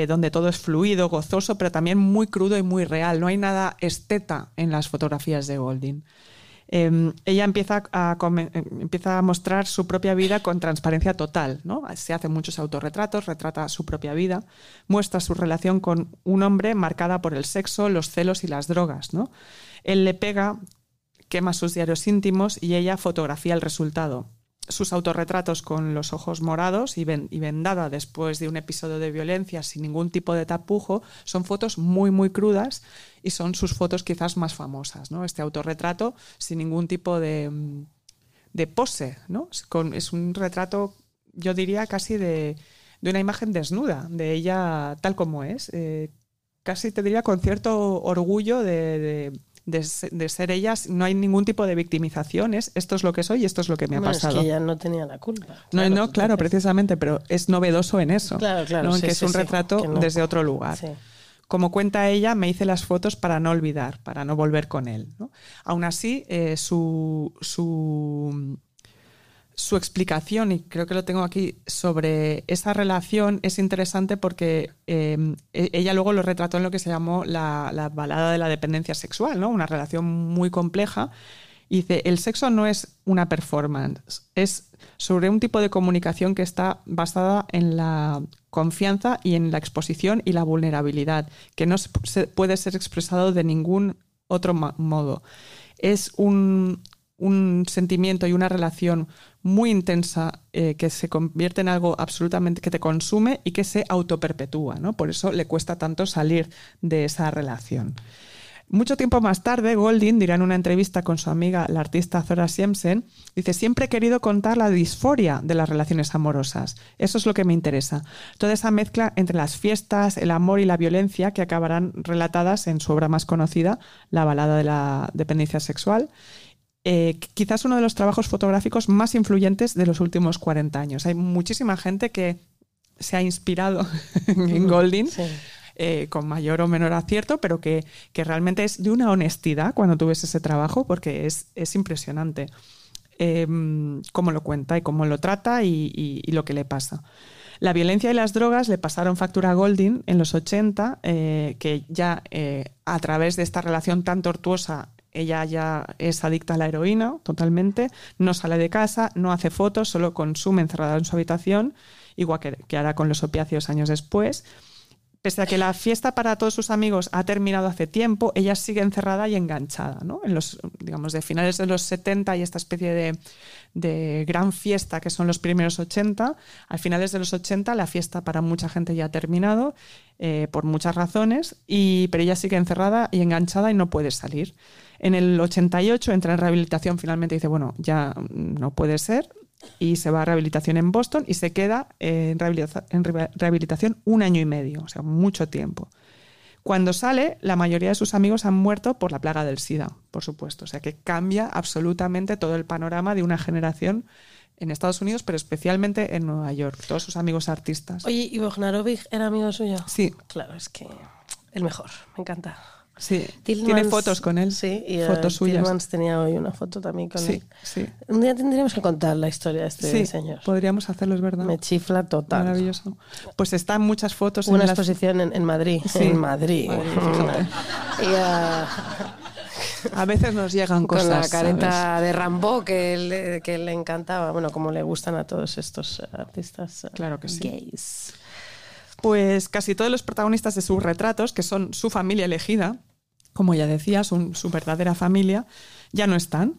donde todo es fluido, gozoso, pero también muy crudo y muy real. No hay nada esteta en las fotografías de Golding. Eh, ella empieza a, eh, empieza a mostrar su propia vida con transparencia total. ¿no? Se hace muchos autorretratos, retrata su propia vida, muestra su relación con un hombre marcada por el sexo, los celos y las drogas. ¿no? Él le pega, quema sus diarios íntimos y ella fotografía el resultado. Sus autorretratos con los ojos morados y, ven- vendada después de un episodio de violencia sin ningún tipo de tapujo son fotos muy, muy crudas y son sus fotos quizás más famosas. ¿no? Este autorretrato sin ningún tipo de, de pose. ¿no? Es, un retrato, yo diría, casi de, de una imagen desnuda, de ella tal como es. eh, casi te diría con cierto orgullo de- de se- de ser ellas. No hay ningún tipo de victimización. Es esto es lo que soy y esto es lo que me ha Bueno, es pasado. que ella no tenía la culpa. No, no, claro, precisamente, pero es novedoso en eso. Claro, claro, ¿no? En sí, que es un sí, retrato no. desde otro lugar. Como cuenta ella, me hice las fotos para no olvidar, para no volver con él. ¿no? Aún así, eh, su, su, su explicación, y creo que lo tengo aquí, sobre esa relación es interesante porque eh, e- ella luego lo retrató en lo que se llamó la, la balada de la dependencia sexual, ¿no? una relación muy compleja. Y dice, el sexo no es una performance, es sobre un tipo de comunicación que está basada en la confianza y en la exposición y la vulnerabilidad, que no se- puede ser expresado de ningún otro modo. Es un, un sentimiento y una relación muy intensa eh, que se convierte en algo absolutamente que te consume y que se autoperpetúa, ¿no? Por eso le cuesta tanto salir de esa relación. Mucho tiempo más tarde, Golding dirá en una entrevista con su amiga, la artista Zora Siemsen, dice, siempre he querido contar la disforia de las relaciones amorosas. Eso es lo que me interesa. Toda esa mezcla entre las fiestas, el amor y la violencia que acabarán relatadas en su obra más conocida, La balada de la dependencia sexual. Eh, quizás uno de los trabajos fotográficos más influyentes de los últimos 40 años. Hay muchísima gente que se ha inspirado en Golding Sí. eh, con mayor o menor acierto, pero que, que realmente es de una honestidad cuando tú ves ese trabajo, porque es, es impresionante eh, cómo lo cuenta y cómo lo trata y, y- y lo que le pasa. La violencia y las drogas le pasaron factura a Golding en los 80, eh, que ya a través de esta relación tan tortuosa, ella ya es adicta a la heroína totalmente, no sale de casa, no hace fotos, solo consume encerrada en su habitación, igual que, que hará con los opiáceos años después. Pese a que la fiesta para todos sus amigos ha terminado hace tiempo, ella sigue encerrada y enganchada, ¿no? En los, digamos, de finales de los 70 y esta especie de, de gran fiesta que son los primeros 80. Al finales de los 80 la fiesta para mucha gente ya ha terminado eh, por muchas razones, y, pero ella sigue encerrada y enganchada y no puede salir. En el 88 entra en rehabilitación finalmente dice, bueno, ya no puede ser, y se va a rehabilitación en Boston y se queda en, rehabilita- en re- rehabilitación un año y medio, o sea, mucho tiempo. Cuando sale, la mayoría de sus amigos han muerto por la plaga del SIDA, por supuesto. O sea que cambia absolutamente todo el panorama de una generación en Estados Unidos, pero especialmente en Nueva York. Todos sus amigos artistas. Oye, ¿y Bognarovic era amigo suyo? Sí, Claro, es que el mejor, me encanta. Sí. Tillmans- Tiene fotos con él. Sí, y eh, fotos suyas. Tillmans tenía hoy una foto también con Sí, él. sí. Un día tendríamos que contar la historia de este Sí, señor. podríamos hacerlo, es verdad. Me chifla total. Maravilloso. Pues están muchas fotos en una las- exposición en, en Madrid. Sí. En Madrid. Y ah, A veces nos llegan con cosas. la careta ¿sabes? de Rambo que le, que le encantaba. Bueno, como le gustan a todos estos eh, artistas eh, Claro que sí. gays. Pues casi todos los protagonistas de sus retratos, que son su familia elegida, como ya decía, su verdadera familia, ya no están.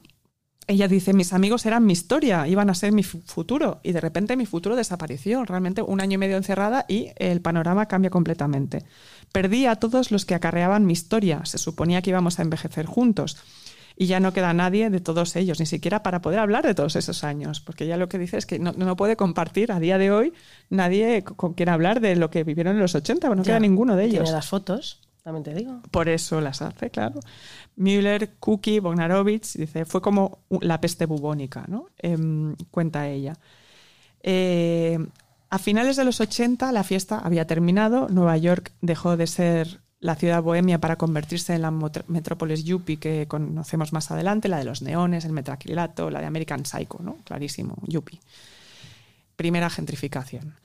Ella dice, mis amigos eran mi historia, iban a ser mi fu- futuro, y de repente mi futuro desapareció. Realmente un año y medio encerrada y el panorama cambia completamente. Perdí a todos los que acarreaban mi historia, se suponía que íbamos a envejecer juntos. Y ya no queda nadie de todos ellos, ni siquiera para poder hablar de todos esos años, porque ya lo que dice es que no, no puede compartir a día de hoy nadie con quien hablar de lo que vivieron en los 80, no queda ninguno de ellos. Tiene las fotos, también te digo. Por eso las hace, claro. Müller, Cookie, Bognarovich, dice, fue como la peste bubónica, ¿no? Em, cuenta ella. Eh, a finales de los 80 la fiesta había terminado, Nueva York dejó de ser la ciudad bohemia para convertirse en la metrópolis yuppie que conocemos más adelante, la de los neones, el metraquilato, la de American Psycho, ¿no? Clarísimo, yuppie. Primera gentrificación.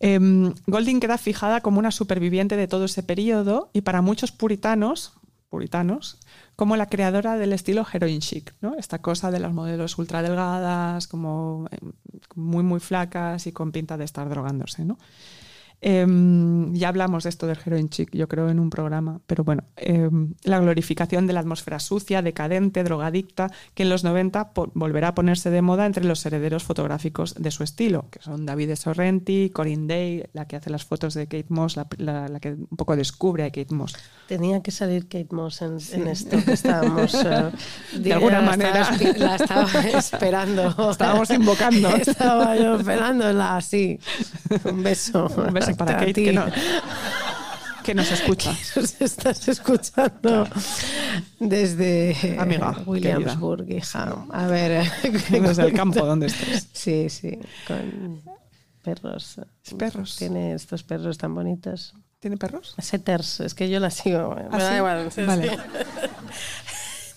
Em, Golding queda fijada como una superviviente de todo ese periodo y para muchos puritanos, puritanos, como la creadora del estilo heroin chic. Esta cosa de las modelos ultra delgadas, como em, muy muy flacas y con pinta de estar drogándose, ¿no? Em, ya hablamos de esto del heroin chic, yo creo, en un programa, pero bueno, em, la glorificación de la atmósfera sucia, decadente, drogadicta, que en los 90 po- volverá a ponerse de moda entre los herederos fotográficos de su estilo, que son David Sorrenti, Corinne Day, la que hace las fotos de Kate Moss, la, la- la que un poco descubre a Kate Moss. Tenía que salir Kate Moss en, en esto que estábamos. eh, De alguna manera. estaba La estaba esperando. Estábamos invocando. Estaba yo esperándola así. Un beso. Un beso para A Kate, ti. que no, que nos escucha. Nos estás escuchando desde Amiga, Williamsburg, hija. A ver. Desde el campo donde estés. Sí, sí, con perros. Perros. Tiene estos perros tan bonitos. ¿Tiene perros? Setters, es que yo la sigo. Me da sí? igual, sí, Vale. sí.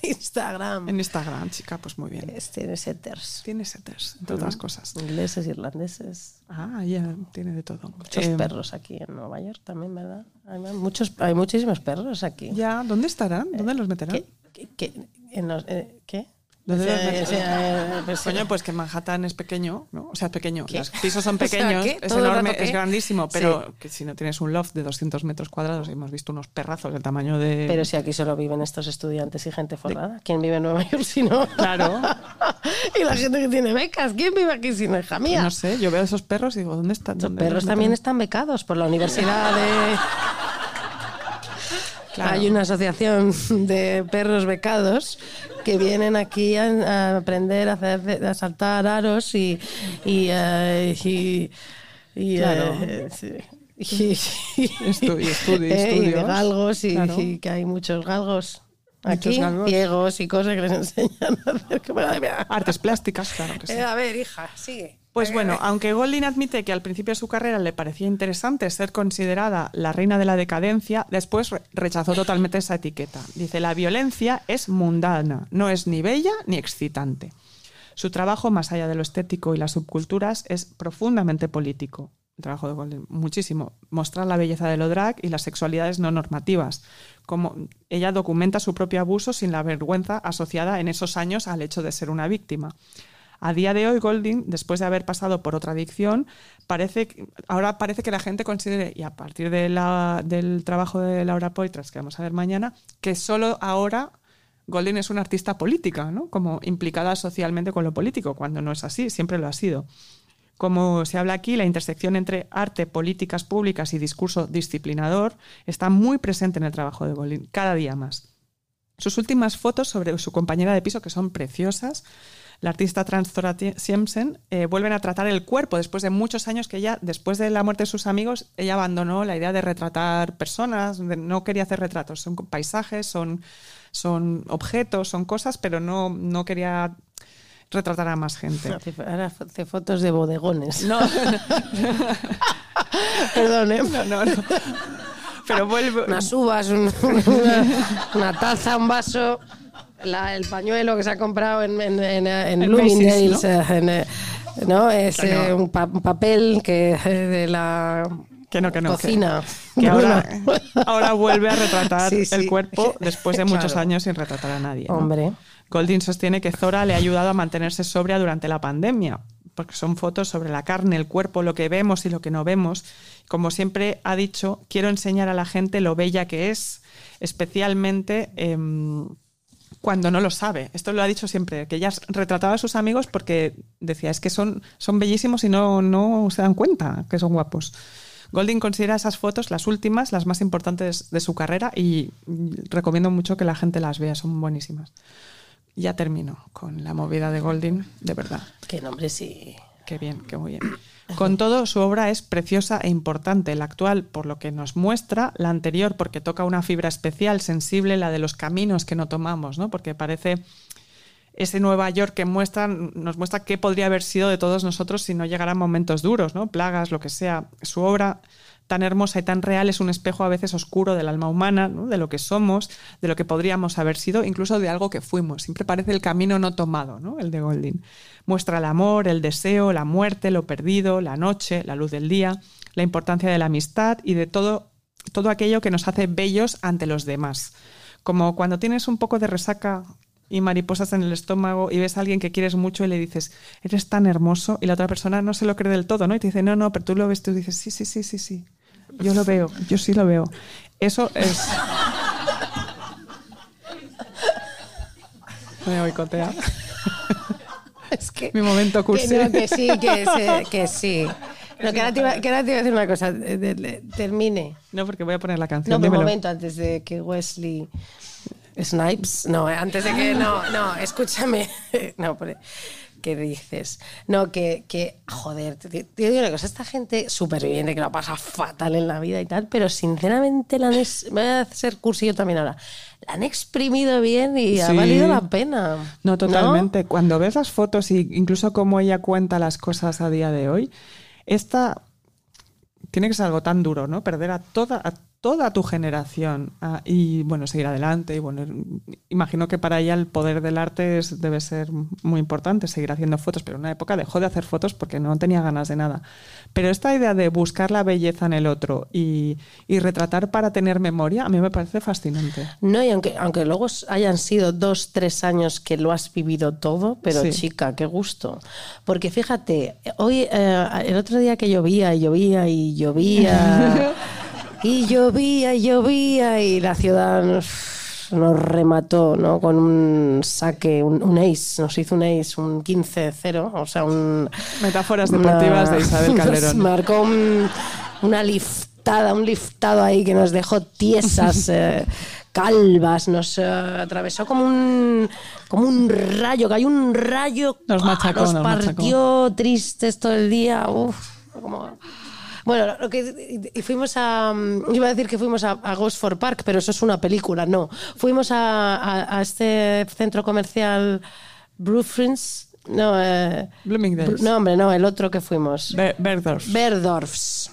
Instagram. En Instagram, chica, pues muy bien. Tiene setters. Tiene setters, entre otras cosas. Ingleses, irlandeses. Ah, ya tiene de todo. Muchos Eh, perros aquí en Nueva York también, ¿verdad? Hay, muchos, hay muchísimos perros aquí. Ya, ¿dónde estarán? ¿Dónde los meterán? ¿Qué? ¿Qué? qué- en los- eh, ¿qué? O sea, eh, pues, Coño, pues que Manhattan es pequeño, ¿no? O sea, es pequeño. ¿Qué? Los pisos son O sea, pequeños, es ¿Todo el enorme, es grandísimo, pero Sí. que si no tienes un loft de 200 metros cuadrados, hemos visto unos perrazos del tamaño de... Pero si aquí solo viven estos estudiantes y gente forrada. ¿Quién vive en Nueva York si no? Claro. y la gente que tiene becas. ¿Quién vive aquí si no hija mía? No sé, yo veo esos perros y digo, ¿dónde están? Los ¿Dónde perros también están becados por la Universidad de... Claro. Hay una asociación de perros becados que vienen aquí a, a aprender a, hacer, a saltar aros y... y, eh, y- y, Claro. sí. Y, Estu- y estudi- eh, y de estudios. galgos y, Claro. y que hay muchos galgos Muchos aquí, galgos. ciegos y cosas que les enseñan a hacer. Artes plásticas, claro que sí. Eh, a ver, hija, sigue. Pues bueno, aunque Golding admite que al principio de su carrera le parecía interesante ser considerada la reina de la decadencia, después re- rechazó totalmente esa etiqueta. Dice, la violencia es mundana, no es ni bella ni excitante. Su trabajo, más allá de lo estético y las subculturas, es profundamente político. El trabajo de Golding, muchísimo. Mostrar la belleza de lo drag y las sexualidades no normativas. Como ella documenta su propio abuso sin la vergüenza asociada en esos años al hecho de ser una víctima. A día de hoy, Golding, después de haber pasado por otra adicción, parece ahora parece que la gente considere, y a partir del trabajo de Laura Poitras, que vamos a ver mañana, que solo ahora Golding es una artista política, ¿no? Como implicada socialmente con lo político, cuando no es así, siempre lo ha sido. Como se habla aquí, la intersección entre arte, políticas públicas y discurso disciplinador está muy presente en el trabajo de Golding, cada día más. Sus últimas fotos sobre su compañera de piso, que son preciosas, la artista trans Zora Siemsen, eh, vuelven a tratar el cuerpo después de muchos años que ella, después de la muerte de sus amigos, ella abandonó la idea de retratar personas, de- no quería hacer retratos, son paisajes, son, son objetos, son cosas, pero no, no quería retratar a más gente. Ahora hace fotos de bodegones. No, Perdón, ¿eh? no, no, no. Pero vuelve, Unas uvas, un- una, una taza, un vaso, la- el pañuelo que se ha comprado en, en, en, en Bloomingdale's, eh, eh, ¿no? Es eh, un, pa- un papel que de la Que no, que no, cocina. que ahora, ahora vuelve a retratar Sí, sí. el cuerpo después de muchos Claro. años sin retratar a nadie. ¿no? Hombre. Golding sostiene que Zora le ha ayudado a mantenerse sobria durante la pandemia, porque son fotos sobre la carne, el cuerpo, lo que vemos y lo que no vemos. Como siempre ha dicho, quiero enseñar a la gente lo bella que es, especialmente em, cuando no lo sabe. Esto lo ha dicho siempre, que ella retrataba a sus amigos porque decía, es que son, son bellísimos y no, no se dan cuenta que son guapos. Golding considera esas fotos las últimas, las más importantes de su carrera y recomiendo mucho que la gente las vea, son buenísimas. Ya termino con la movida de Golding, de verdad. Qué nombre, sí. Qué bien, qué muy bien. Con todo, su obra es preciosa e importante. La actual, por lo que nos muestra, la anterior, porque toca una fibra especial, sensible, la de los caminos que no tomamos, ¿no? Porque parece ese Nueva York que muestra, nos muestra qué podría haber sido de todos nosotros si no llegaran momentos duros, ¿no? Plagas, lo que sea. Su obra tan hermosa y tan real es un espejo a veces oscuro del alma humana, de lo que somos, de lo que podríamos haber sido, incluso de algo que fuimos. Siempre parece el camino no tomado, ¿no? el de Golding. Muestra el amor, el deseo, la muerte, lo perdido, la noche, la luz del día, la importancia de la amistad y de todo, todo aquello que nos hace bellos ante los demás. Como cuando tienes un poco de resaca y mariposas en el estómago y ves a alguien que quieres mucho y le dices, eres tan hermoso, y la otra persona no se lo cree del todo, ¿no? Y te dice, no, no, pero tú lo ves, tú dices, sí, sí, sí, sí, sí. Yo lo veo, yo sí lo veo. Eso es. Me boicotea. Es que, Mi momento que, cursi. no, que sí, que, se- que sí. No, que, ahora te iba, que ahora te iba a decir una cosa. de- de- de- termine. No, porque voy a poner la No, canción. un momento antes de que Wesley Snipes. No, eh, antes de que. No, no, escúchame. No, ¿Qué dices? No, que, que joder, te, digo una cosa, esta gente superviviente que lo pasa fatal en la vida y tal, pero sinceramente la han ex- voy a hacer cursillo también ahora. La han exprimido bien y ha valido la pena. No, totalmente. Cuando ves las fotos y incluso cómo ella cuenta las cosas a día de hoy, esta tiene que ser algo tan duro, ¿no? Perder a toda, a toda tu generación ah, y, bueno, seguir adelante. Y, bueno, imagino que para ella el poder del arte es- debe ser muy importante, seguir haciendo fotos, pero en una época dejó de hacer fotos porque no tenía ganas de nada. Pero esta idea de buscar la belleza en el otro y, y retratar para tener memoria, a mí me parece fascinante. No, y aunque, aunque luego hayan sido dos, tres años que lo has vivido todo, pero Sí. chica, qué gusto. Porque fíjate, hoy, eh, el otro día que llovía y llovía y llovía, y llovía y llovía, y la ciudad nos, nos remató, ¿no? Con un saque, un, un ace, nos hizo un ace, un 15-0, o sea, un. Metáforas deportivas de Isabel Calderón. Nos marcó un- una liftada, un liftado ahí que nos dejó tiesas, eh, calvas, nos eh, atravesó como un, como un rayo, cayó un rayo, Nos machacó, nos nos machacó. partió tristes todo el día. uf, como- Bueno, lo que, y fuimos a. mm, Iba a decir que fuimos a, a Gosford Park, pero eso es una película, no. Fuimos a, a- a este centro comercial Brufrins. No, eh, Bloomingdale's. no, hombre, no, el otro que fuimos. Be- Bergdorf. Berdorfs.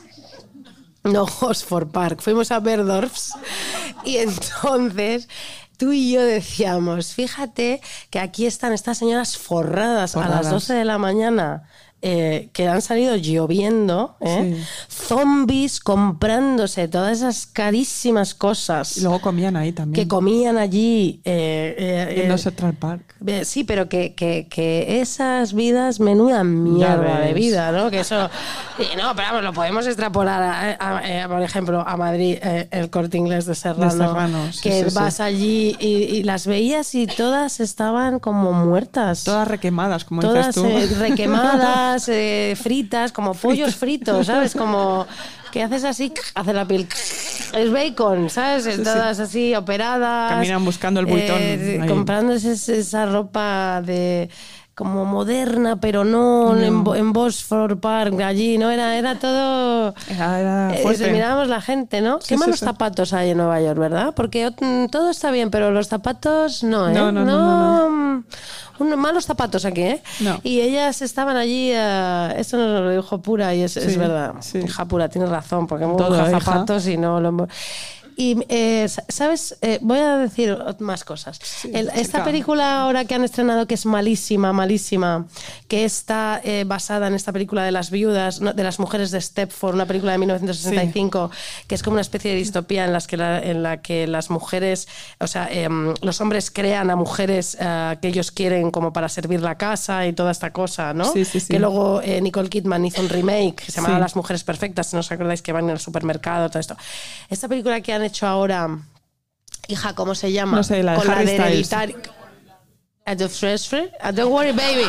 No, Gosford Park. Fuimos a Berdorfs y entonces tú y yo decíamos, fíjate que aquí están estas señoras forradas, a las Forradas. 12 de la mañana. Eh, que han salido lloviendo, ¿eh? zombies comprándose todas esas carísimas cosas Y luego comían ahí también. que comían allí. eh, eh, en eh, los Central Park. Sí, pero que, que, que esas vidas, menuda mierda de vida, ¿no? Que eso. y no, pero vamos, lo podemos extrapolar, a, a- por ejemplo, a Madrid, el corte inglés de Serrano. Serrano, sí, que sí, vas allí y, y las veías y todas estaban como muertas. Todas requemadas, como Todas dices tú. eh, eh, fritas, como pollos fritos, ¿sabes? Como que haces así, hace la piel. Es bacon, ¿sabes? Todas así operadas. Caminan buscando el buitón eh, comprándose esa ropa de como moderna, pero no, en, Bo- en Bosford Park, allí, ¿no? Era, era todo... Era- era Eh, mirábamos la gente, ¿no? Sí, Qué malos sí. zapatos hay en Nueva York, ¿verdad? Porque mm, todo está bien, pero los zapatos no, ¿eh? No, no, no, no, mm, un- malos zapatos aquí, ¿eh? No. Y ellas estaban allí, eh, esto nos lo dijo Pura y es, es verdad. sí. Hija Pura, tienes razón, porque hemos hija. zapatos y no lo hemos... Y, eh, ¿sabes? Eh, voy a decir más cosas. El- esta película ahora que han estrenado, que es malísima, malísima, que está eh, basada en esta película de las viudas, no, de las mujeres de Stepford, una película de 1965, que es como una especie de distopía en, las que la, en la que las mujeres, o sea, em, los hombres crean a mujeres eh, que ellos quieren como para servir la casa y toda esta cosa, ¿no? Sí, sí, sí. Que luego eh, Nicole Kidman hizo un remake que se llamaba Sí. Las mujeres perfectas, si no os acordáis que van en el supermercado, todo esto. Esta película que han hecho ahora, hija, ¿cómo se llama? No sé, la de Con Harry. Hereditary. Free? Uh, don't worry, baby.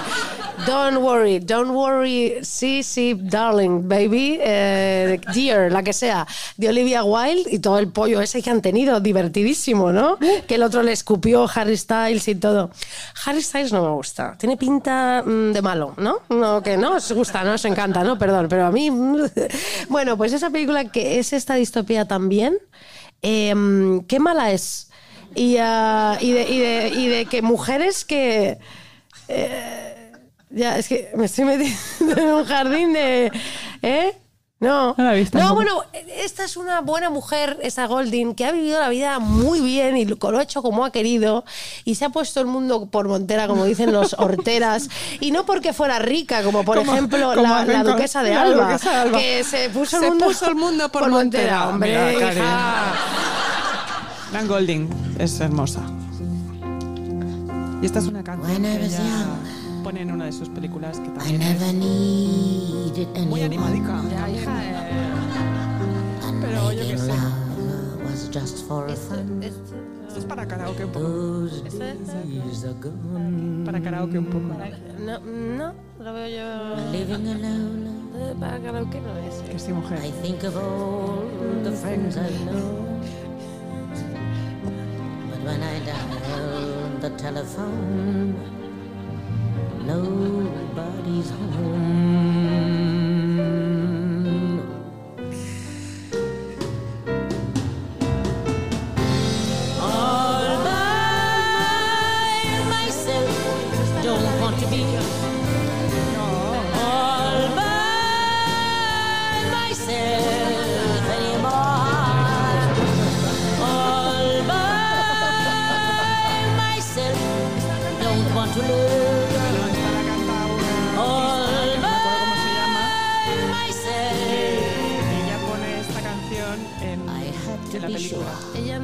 Don't worry, don't worry. Sí, sí, darling, baby. Eh, dear, la que sea. De Olivia Wilde y todo el pollo ese que han tenido. Divertidísimo, ¿no? Que el otro le escupió Harry Styles y todo. Harry Styles no me gusta. Tiene pinta mm, de malo, ¿no? No, que no os gusta, no os encanta, ¿no? Perdón, pero a mí. bueno, pues esa película que es esta distopía también. Em, qué mala es. Y, ah, y, de, y, de, y de que mujeres que. eh, ya, es que me estoy metiendo en un jardín de. ¿Eh? No. No la he visto No, tampoco. bueno, esta es una buena mujer, esa Golding, que ha vivido la vida muy bien y lo lo ha hecho como ha querido y se ha puesto el mundo por montera, como dicen los horteras, y no porque fuera rica, como por Como- ejemplo como la, duquesa de la Alba, duquesa de Alba. que se puso el mundo, puso el mundo por montera. hombre, Mira, hija. Golding es hermosa. Y esta es una canción When I que was ella young, pone en una de sus películas que I también never es needed muy anyone. animadica. And Pero yo qué sé. love was just for fun. Esto es para karaoke un poco. Those days are gone. Para karaoke un poco. No, no, lo veo yo. Living alone, Eh, Para karaoke no es. Que sí, mujer. I think of all the friends I know. But when I dial the telephone, no nobody's home.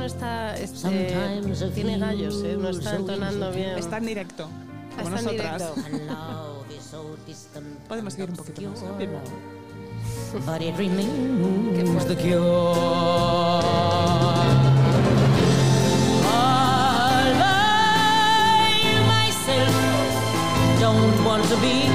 No está. este, tiene gallos, ¿eh? No está entonando bien. Está en directo, como Está en nosotras. directo. Podemos seguir un poquito más. ¿eh? But it remains the cure. All by myself, don't want to be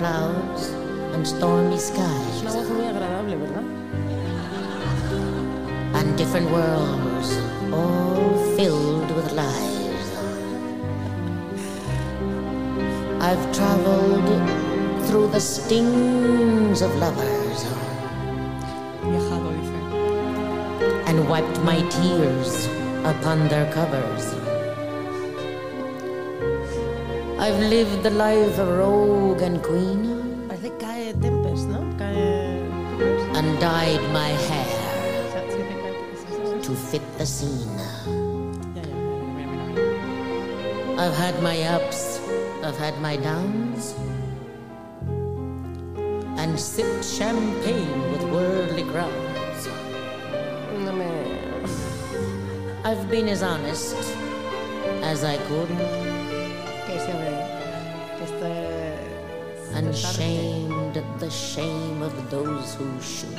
clouds and stormy Es skies una voz muy agradable, ¿verdad? and different worlds, all filled with lies. I've traveled through the stings of lovers and wiped my tears upon their covers. I've lived the life of rogue and queen Parece cae Tempest, ¿no? Cae. and dyed my hair Sí, sí, cae Tempest. to fit the scene. I've had my ups, I've had my downs, and sipped champagne with worldly. No me. I've been as honest as I could, este. and shamed at the shame of those who should.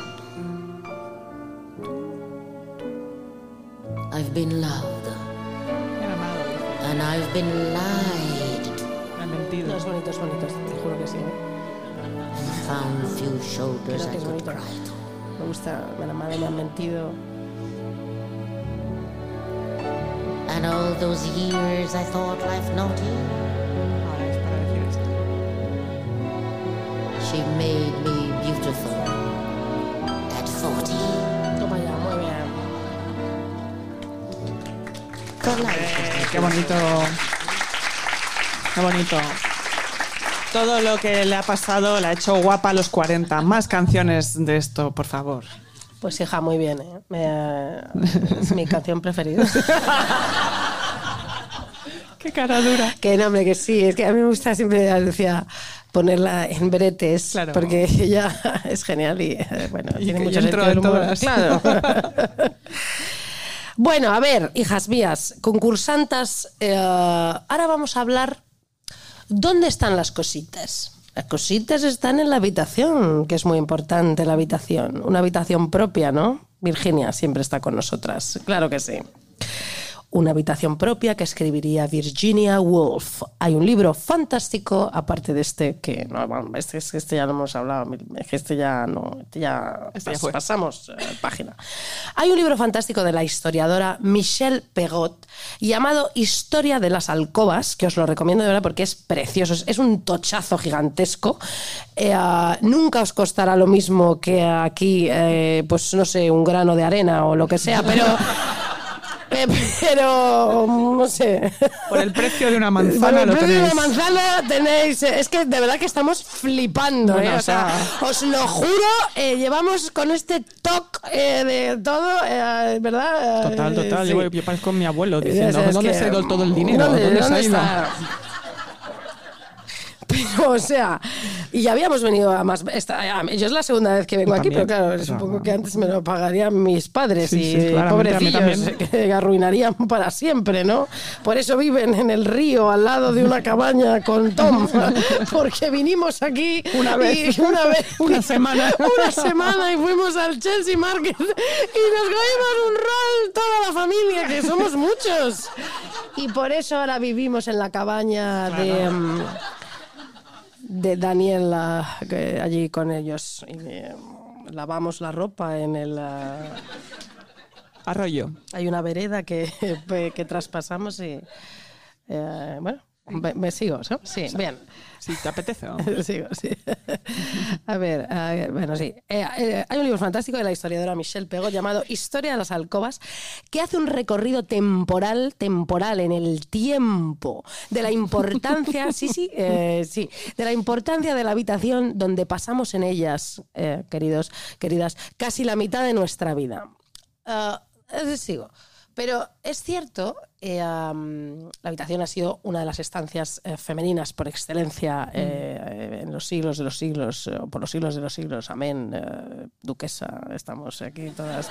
I've been loved, Me han amado, dice. and I've been lied to, Me han mentido. No, es bonito, es bonito, te juro que sí. ¿eh? and found few shoulders I could cry to. Me gusta, me han amado, me han mentido. And all those years I thought life not naughty. Qué bonito. Qué bonito. Todo lo que le ha pasado la ha hecho guapa a los 40. Más canciones de esto, por favor. Pues hija, muy bien, ¿eh? Me- es mi canción preferida. Qué cara dura. que no, hombre, que sí, es que a mí me gusta siempre, Lucía, ponerla en bretes, Claro. porque ella es genial y, eh, bueno, Y tiene que mucho yo entro sentido del en humor. todas. Claro. Bueno, a ver, hijas mías, concursantas, eh, ahora vamos a hablar, ¿dónde están las cositas? Las cositas están en la habitación, que es muy importante la habitación. Una habitación propia, ¿no? Virginia siempre está con nosotras, claro que sí. Una habitación propia que escribiría Virginia Woolf. Hay un libro fantástico, aparte de este, que no, bueno, este, este ya lo hemos hablado, este ya no, este ya, Este pas- pasamos eh, página. Hay un libro fantástico de la historiadora Michelle Pegot llamado Historia de las alcobas, que os lo recomiendo de verdad porque es precioso, es, es un tochazo gigantesco. Eh, ah, nunca os costará lo mismo que aquí, eh, pues no sé, un grano de arena o lo que sea, pero... eh, pero no sé. Por el precio de una Por manzana el lo precio de una manzana tenéis. eh, Es que de verdad que estamos flipando. Bueno, ¿eh? O sea- sea, os lo juro, eh, llevamos con este toque eh, de todo, eh, ¿verdad? Total, total. sí. Yo, yo parezco mi abuelo diciendo, sabes ¿dónde que- se ha ido todo el dinero? ¿Dónde, ¿Dónde, se dónde ha ido? está? Pero, o sea, y ya habíamos venido a más. Esta, yo es la segunda vez que vengo aquí, pero también. claro, supongo que antes me lo pagarían mis padres Sí, y sí, a pobrecillos que arruinarían para siempre, ¿no? Por eso viven en el río al lado de una cabaña con Tom, porque vinimos aquí Una vez. y una vez, Una semana. una semana y fuimos al Chelsea Market y nos comimos un rol toda la familia, que somos muchos. Y por eso ahora vivimos en la cabaña de, mm, de Daniela, que allí con ellos. Y, eh, lavamos la ropa en el... ah, Arroyo. hay una vereda que, que traspasamos y... eh, bueno, me, me sigo, ¿no? Sí, bien. Si te apetece. ¿no? Sigo, sí. A ver, eh, bueno, sí. Eh, eh, hay un libro fantástico de la historiadora Michelle Pego llamado Historia de las alcobas que hace un recorrido temporal, temporal en el tiempo de la importancia, sí, sí, eh, sí, de la importancia de la habitación donde pasamos en ellas, queridos, queridas, casi la mitad de nuestra vida. Ah, sigo. Pero es cierto, eh, la habitación ha sido una de las estancias eh, femeninas por excelencia eh, en los siglos de los siglos, eh, o por los siglos de los siglos. Amén, duquesa, estamos aquí todas.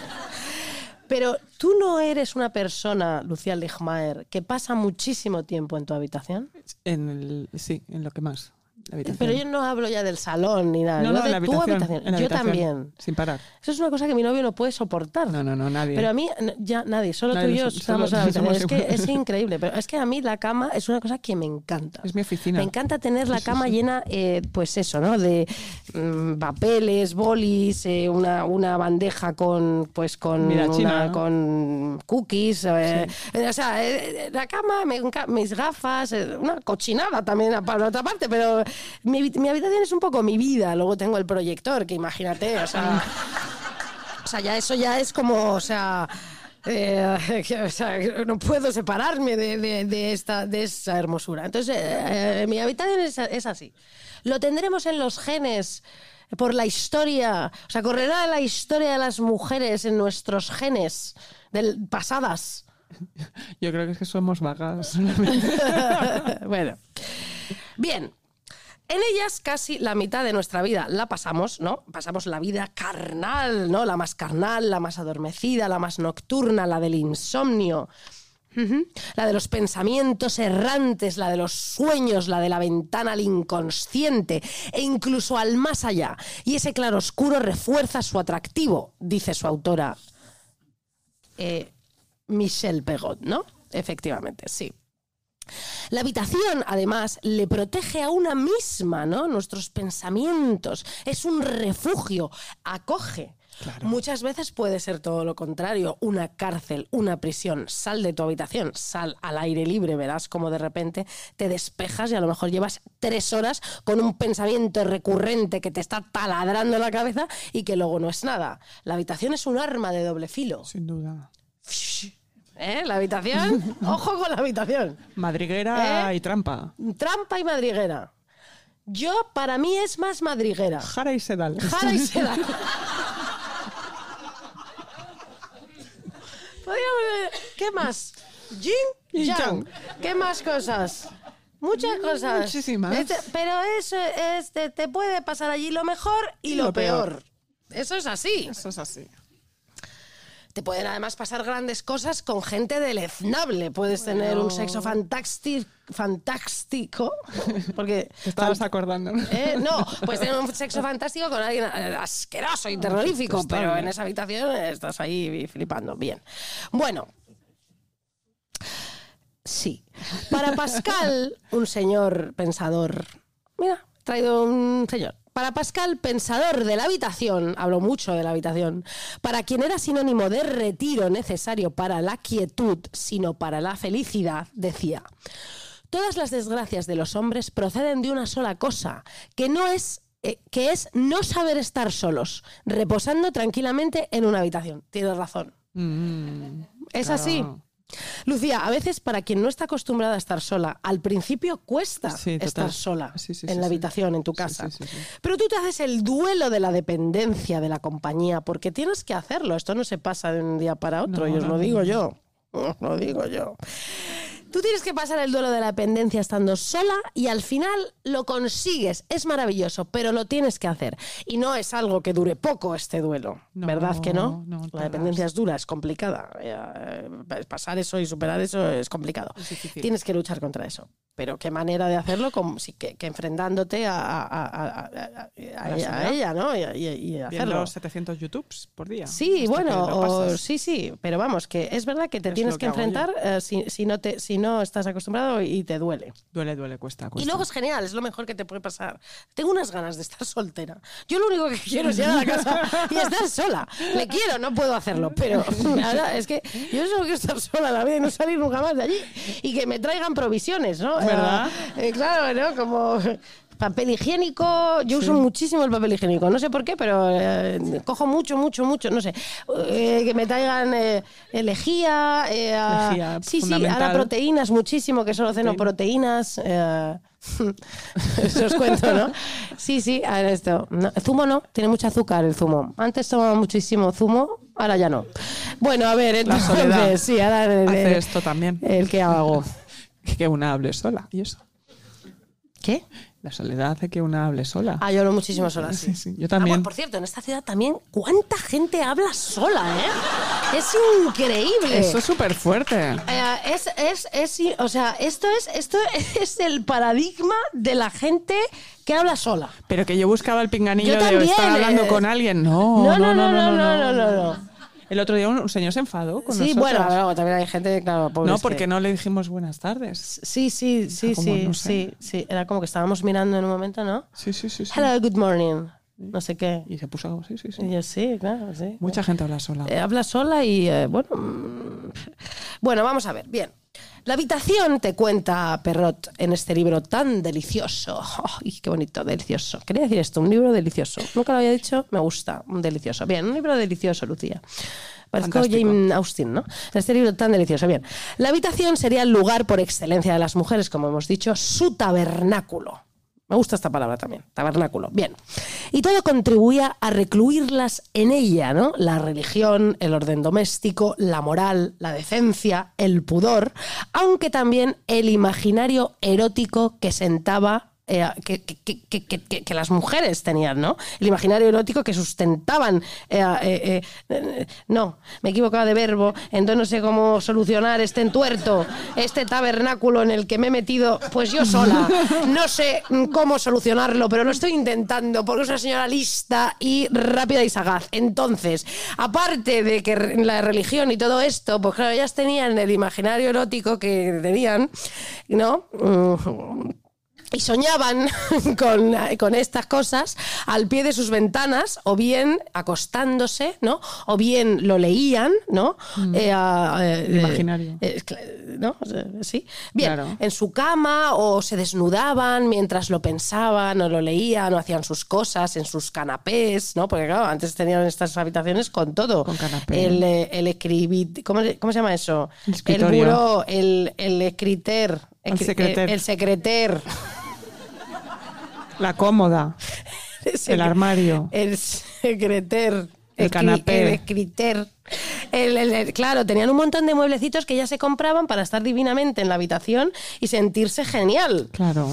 Pero tú no eres una persona, Lucía Ligmaer, que pasa muchísimo tiempo en tu habitación. En el, sí, en lo que más. Habitación. Pero yo no hablo ya del salón ni nada, no, de en la tu habitación, habitación. en la yo habitación, también. Sin parar. Eso es una cosa que mi novio no puede soportar. No, no, no, nadie. Pero a mí, ya nadie, solo Nadie, tú y yo estamos en la habitación. Es que es increíble, pero es que a mí la cama es una cosa que me encanta. Es mi oficina. Me encanta tener la cama llena, eh, pues eso, ¿no? De mm, papeles, bolis, eh, una, una bandeja con, pues con, Mira, una- China, ¿no? con cookies. eh, eh, O sea, eh, la cama, me mis gafas, una cochinada también para otra parte, pero mi, mi habitación es un poco mi vida. Luego tengo el proyector, que imagínate, o sea. O sea, ya eso ya es como, o sea, eh, que, o sea, no puedo separarme de, de- de esta, de esa hermosura. Entonces, eh, eh, mi habitación es, es así. Lo tendremos en los genes, por la historia. O sea, correrá la historia de las mujeres en nuestros genes del, pasadas. Yo creo que es que somos vagas. bueno. Bien. En ellas casi la mitad de nuestra vida la pasamos, ¿no? Pasamos la vida carnal, ¿no? La más carnal, la más adormecida, la más nocturna, la del insomnio. La de los pensamientos errantes, la de los sueños, la de la ventana al inconsciente e incluso al más allá. Y ese claroscuro refuerza su atractivo, dice su autora eh, Michelle Pegot, ¿no? Efectivamente, sí. La habitación, además, le protege a una misma, ¿no? Nuestros pensamientos. Es un refugio, acoge. Muchas veces puede ser todo lo contrario, una cárcel, una prisión. Sal de tu habitación, sal al aire libre, verás como de repente te despejas y a lo mejor llevas tres horas con un pensamiento recurrente que te está taladrando la cabeza y que luego no es nada. La habitación es un arma de doble filo. Sin duda. ¿Eh? La habitación, ojo con la habitación. Madriguera ¿Eh? y trampa. Trampa y madriguera. Yo, para mí, es más madriguera. Jara y sedal. Jara y seda. Podríamos- ¿Qué más? Yin Y yang. ¿Qué más cosas? Muchas cosas. Muchísimas. Este- pero eso es, te, puede pasar allí lo mejor y, lo, lo peor. peor. Eso es así. Eso es así. Te pueden además pasar grandes cosas con gente deleznable. Puedes tener un sexo fantástico, fantástico, porque Te estabas acordando. ¿no? ¿Eh? No, pues tener un sexo fantástico con alguien asqueroso y terrorífico, Detestable. pero en esa habitación estás ahí flipando. Bien. Bueno. Sí. Para Pascal, un señor pensador. Mira, he traído un señor. Para Pascal, pensador de la habitación, hablo mucho de la habitación, para quien era sinónimo de retiro necesario para la quietud, sino para la felicidad, decía. Todas las desgracias de los hombres proceden de una sola cosa, que no es eh, que es no saber estar solos, reposando tranquilamente en una habitación. Tienes razón. Mm, Es claro. así. Lucía, a veces para quien no está acostumbrada a estar sola, al principio cuesta Sí, estar sola Sí, sí, en la habitación, en tu casa. Pero tú te haces el duelo de la dependencia de la compañía, porque tienes que hacerlo. Esto no se pasa de un día para otro, No, y os no, lo digo no. yo. Os lo digo yo. Tú tienes que pasar el duelo de la dependencia estando sola y al final lo consigues. Es maravilloso, pero lo tienes que hacer. Y no es algo que dure poco este duelo, No, ¿verdad que no? no, la dependencia es dura, es complicada. Eh, pasar eso y superar eso es complicado. Es. Tienes que luchar contra eso. Pero qué manera de hacerlo como si que, que enfrentándote a, a- a- a- a- a- a la ella, ¿no? Y, y- y Viendo hacerlo. 700 YouTubes por día. Sí, hasta bueno, o- sí, sí, pero vamos, que es verdad que te Es tienes que, enfrentar eh, si, si no te, si no estás acostumbrado y te duele. Duele, duele, cuesta, cuesta. Y luego es genial, es lo mejor que te puede pasar. Tengo unas ganas de estar soltera. Yo lo único que quiero es llegar a la casa y estar sola. Le quiero, no puedo hacerlo, pero ahora es que yo solo quiero estar sola la vida y no salir nunca más de allí. Y que me traigan provisiones, ¿no? ¿Verdad? Eh, eh, claro, ¿no? Como papel higiénico. Yo uso muchísimo el papel higiénico. No sé por qué, pero eh, cojo mucho, mucho, mucho. No sé. Eh, que me traigan eh, lejía. eh, a- Lejía, sí, sí, ahora proteínas muchísimo, que solo ceno proteínas. Eso os cuento, ¿no? Sí, sí, a ver esto. No, zumo no, tiene mucho azúcar el zumo. Antes tomaba muchísimo zumo, ahora ya no. Bueno, a ver, entonces, sí, ahora el, hace esto también. el que hago. Que una hable sola. ¿Y eso? ¿Qué? La soledad hace que una hable sola. Ah, yo hablo muchísimo sola, sí. Sí, sí, yo Ah, también. bueno, por cierto, en esta ciudad también, ¿cuánta gente habla sola, eh? Es increíble. Eso es súper fuerte. Eh, es, es, es, o sea, esto es, esto es el paradigma de la gente que habla sola. Pero que yo buscaba el pinganillo Yo de también, estar hablando eh, con alguien. No, No, no, no, no, no, no, no. no. El otro día un, un señor se enfadó con Sí, nosotros. bueno, luego también hay gente, claro, No, que- porque no le dijimos buenas tardes. Sí, sí, sí, como, sí, no sé. sí, sí. Era como que estábamos mirando en un momento, ¿no? Sí, sí, sí. sí. Hello, good morning. No sé qué. Y se puso, sí, sí, sí. Y yo, sí, claro, sí. Mucha gente habla sola. Eh, habla sola y eh, bueno. mm, Bueno, vamos a ver. Bien. La habitación te cuenta Perrot en este libro tan delicioso. ¡Ay, qué bonito! Delicioso. Quería decir esto, un libro delicioso. Nunca lo había dicho, me gusta. Un delicioso. Bien, un libro delicioso, Lucía. Parezco. Jane Austen, ¿no? Este libro tan delicioso. Bien. La habitación sería el lugar por excelencia de las mujeres, como hemos dicho, su tabernáculo. Me gusta esta palabra también, tabernáculo. Bien. Y todo contribuía a recluirlas en ella, ¿no? La religión, el orden doméstico, la moral, la decencia, el pudor, aunque también el imaginario erótico que sentaba. Eh, que, las mujeres tenían, ¿no? El imaginario erótico que sustentaban. eh, eh, no, me he equivocado de verbo, entonces no sé cómo solucionar este entuerto, este tabernáculo en el que me he metido, pues yo sola. No sé mm, cómo solucionarlo, pero lo estoy intentando porque es una señora lista y rápida y sagaz. Entonces, aparte de que la religión y todo esto, pues claro, ellas tenían el imaginario erótico que tenían, ¿no? Mm, y soñaban con, con estas cosas al pie de sus ventanas, o bien acostándose, ¿no? O bien lo leían, ¿no? Eh, ah, eh, El imaginario. eh, ¿No? Sí. Bien, Claro. en su cama o se desnudaban mientras lo pensaban o lo leían o hacían sus cosas en sus canapés, ¿no? Porque claro, antes tenían estas habitaciones con todo. Con canapé. El, eh, el escribit, ¿cómo, se- cómo se llama eso? El Escritorio. buró, el, el escriter. El secreter. El, el secreter. La cómoda. El armario. El secreter. El canapé. El escriter. El- claro, tenían un montón de mueblecitos que ya se compraban para estar divinamente en la habitación y sentirse genial. Claro.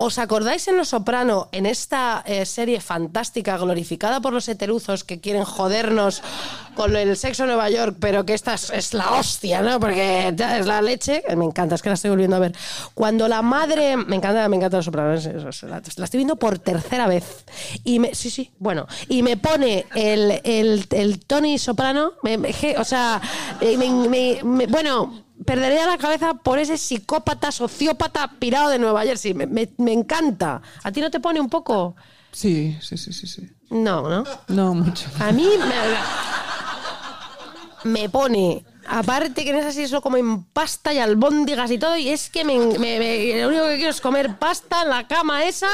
¿Os acordáis en Los Soprano, en esta eh, serie fantástica, glorificada por los heteruzos que quieren jodernos con el sexo en Nueva York, pero que esta es, la hostia, ¿no? Porque es la leche. Me encanta, es que la estoy volviendo a ver. Cuando la madre. Me encanta, me encanta Los Soprano, la, estoy viendo por tercera vez. Y me, sí, sí, bueno. Y me pone el, el, el Tony Soprano, me- o sea, eh, bueno perdería la cabeza por ese psicópata, sociópata pirado de Nueva Jersey. Me, me- me encanta. ¿A ti no te pone un poco? Sí, sí, sí, sí, sí. No, ¿no? No, mucho. A mí me, me pone. Aparte que no es así, eso como en pasta y albóndigas y todo, y es que me, me- lo único que quiero es comer pasta en la cama esa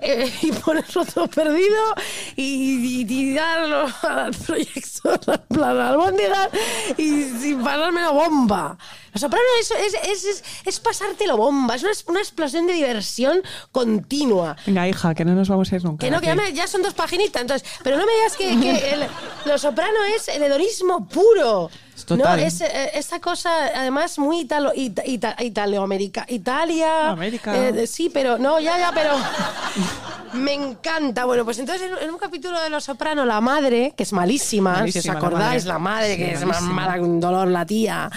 eh, y ponerlo todo perdido y, darlo al proyecto, plan albóndigas y sin la bomba. Los Soprano es, es, es, es, es pasártelo bomba, es una, una explosión de diversión continua. Venga, hija, que no nos vamos a ir nunca. Que no, que ya, me- ya son dos paginitas, entonces. Pero no me digas que, que el- Lo Soprano es el hedonismo puro. Es total. No, es eh, esa cosa, además, muy italo, ita, ita- italoamerica. Italia. América. eh, sí, pero. No, ya, ya, pero. Me encanta. Bueno, pues entonces en, en un capítulo de Los Soprano, la madre, que es malísima, si os Malísima la acordáis, madre. la madre, Sí, que es más malísima. mala que un dolor, la tía.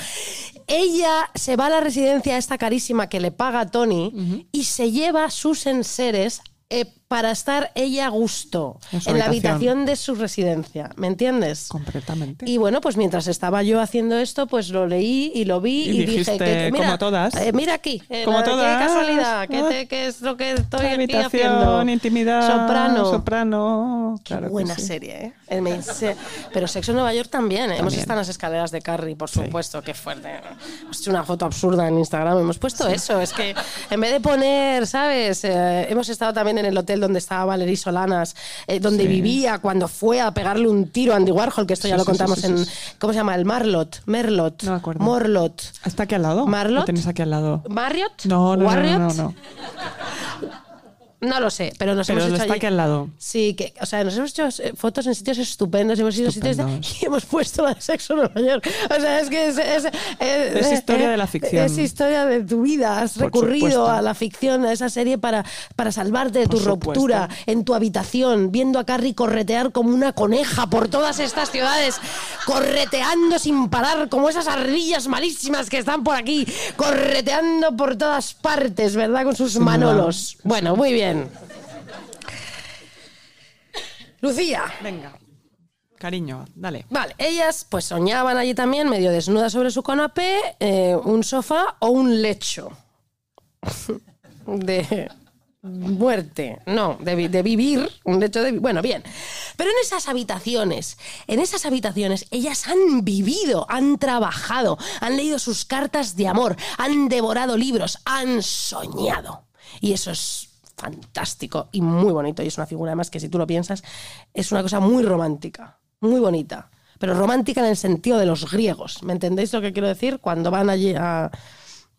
Ella se va a la residencia esta carísima que le paga Tony y se lleva sus enseres eh, para estar ella a gusto En en la habitación. de su residencia. ¿Me entiendes? Completamente. Y bueno, pues mientras estaba yo haciendo esto, pues lo leí y lo vi Y y, dije dijiste, que mira, como todas. eh, mira aquí, eh, Como la- todas. qué casualidad, qué, Ah. te- qué es lo que estoy aquí haciendo. intimidad, Soprano. soprano. Qué Claro que buena sí. serie, ¿eh? Pero Sexo en Nueva York también. ¿eh? Hemos estado en las escaleras de Carrie, por supuesto. Qué fuerte. Hemos hecho una foto absurda en Instagram. Hemos puesto eso. Es que en vez de poner, ¿sabes? Hemos estado también en el hotel donde estaba Valerie Solanas, eh, donde Sí. vivía cuando fue a pegarle un tiro a Andy Warhol, que esto ya lo contamos en. ¿Cómo se llama? El Marlot. Merlot. No me acuerdo. Morlot. ¿Está aquí al lado? ¿Marlot? ¿Lo tenéis aquí al lado? ¿Marriott? No, no, no, ¿Warriott? no, no, no. No lo sé, pero nos Pero hemos hecho está allí- aquí al lado. Sí, que, o sea, nos hemos hecho eh, fotos en sitios estupendos, hemos ido a sitios de- y hemos puesto la de sexo en Nueva York. O sea, es que es, es, es- Es historia de la ficción. Es historia de tu vida. Has Por recurrido supuesto. a la ficción, a esa serie para, para salvarte de tu Por supuesto. ruptura en tu habitación, viendo a Carrie corretear como una coneja por todas estas ciudades, correteando sin parar como esas ardillas malísimas que están por aquí, correteando por todas partes, ¿verdad? Con sus manolos. Bueno, muy bien. Lucía. Venga. Cariño, dale. Vale, ellas pues soñaban allí también, medio desnudas sobre su canapé, eh, un sofá o un lecho. de muerte, no, de, de vivir, un lecho de... Bueno, bien. Pero en esas habitaciones, en esas habitaciones, ellas han vivido, han trabajado, han leído sus cartas de amor, han devorado libros, han soñado. Y eso es fantástico y muy bonito. Y es una figura, además, que si tú lo piensas, es una cosa muy romántica, muy bonita. Pero romántica en el sentido de los griegos. ¿Me entendéis lo que quiero decir? Cuando van allí a.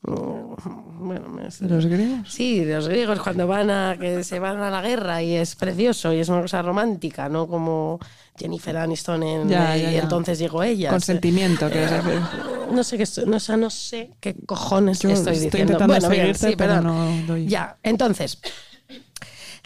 mm, Bueno, me- ¿Los griegos? Sí, los griegos cuando van a que se van a la guerra y es precioso y es una cosa romántica, no como Jennifer Aniston en Ya, eh, ya, y ya. entonces llegó ella. Consentimiento, quieres decir. No sé qué estoy- no, sé, no sé qué cojones Yo estoy estoy diciendo. intentando Bueno, bien, sí, pero no doy. Ya, entonces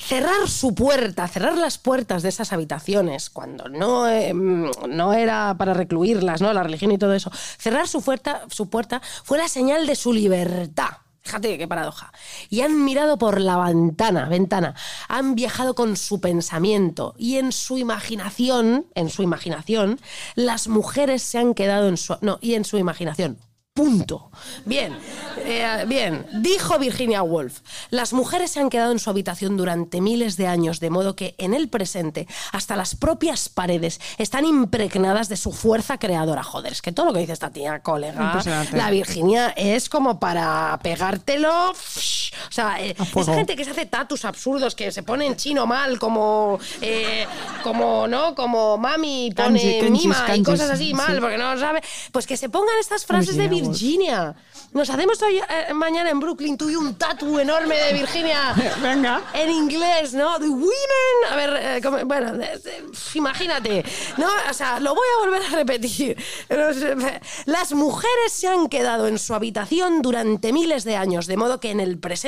cerrar su puerta, cerrar las puertas de esas habitaciones cuando no, eh, no era para recluirlas, ¿no? La religión y todo eso. Cerrar su puerta, su puerta fue la señal de su libertad. Fíjate qué paradoja. Y han mirado por la ventana, ventana, han viajado con su pensamiento y en su imaginación, en su imaginación, las mujeres se han quedado en su no, y en su imaginación. Punto. Bien, eh, bien. Dijo Virginia Woolf, las mujeres se han quedado en su habitación durante miles de años, de modo que en el presente hasta las propias paredes están impregnadas de su fuerza creadora. Joder, es que todo lo que dice esta tía, colega, la Virginia es como para pegártelo. O sea, eh, esa gente que se hace tatus absurdos, que se pone en chino mal, como, eh, como, ¿no? Como mami pone Kanji, kanjis, mima y kanjis, cosas así sí. mal, porque no lo sabe. Pues que se pongan estas frases de Virginia Woolf. Virginia. Nos hacemos hoy, eh, mañana en Brooklyn tú y un tatu enorme de Virginia. Venga. En inglés, ¿no? The women. A ver, eh, como- bueno, eh, eh, imagínate. ¿no? O sea, lo voy a volver a repetir. Eh, Las mujeres se han quedado en su habitación durante miles de años, de modo que en el presente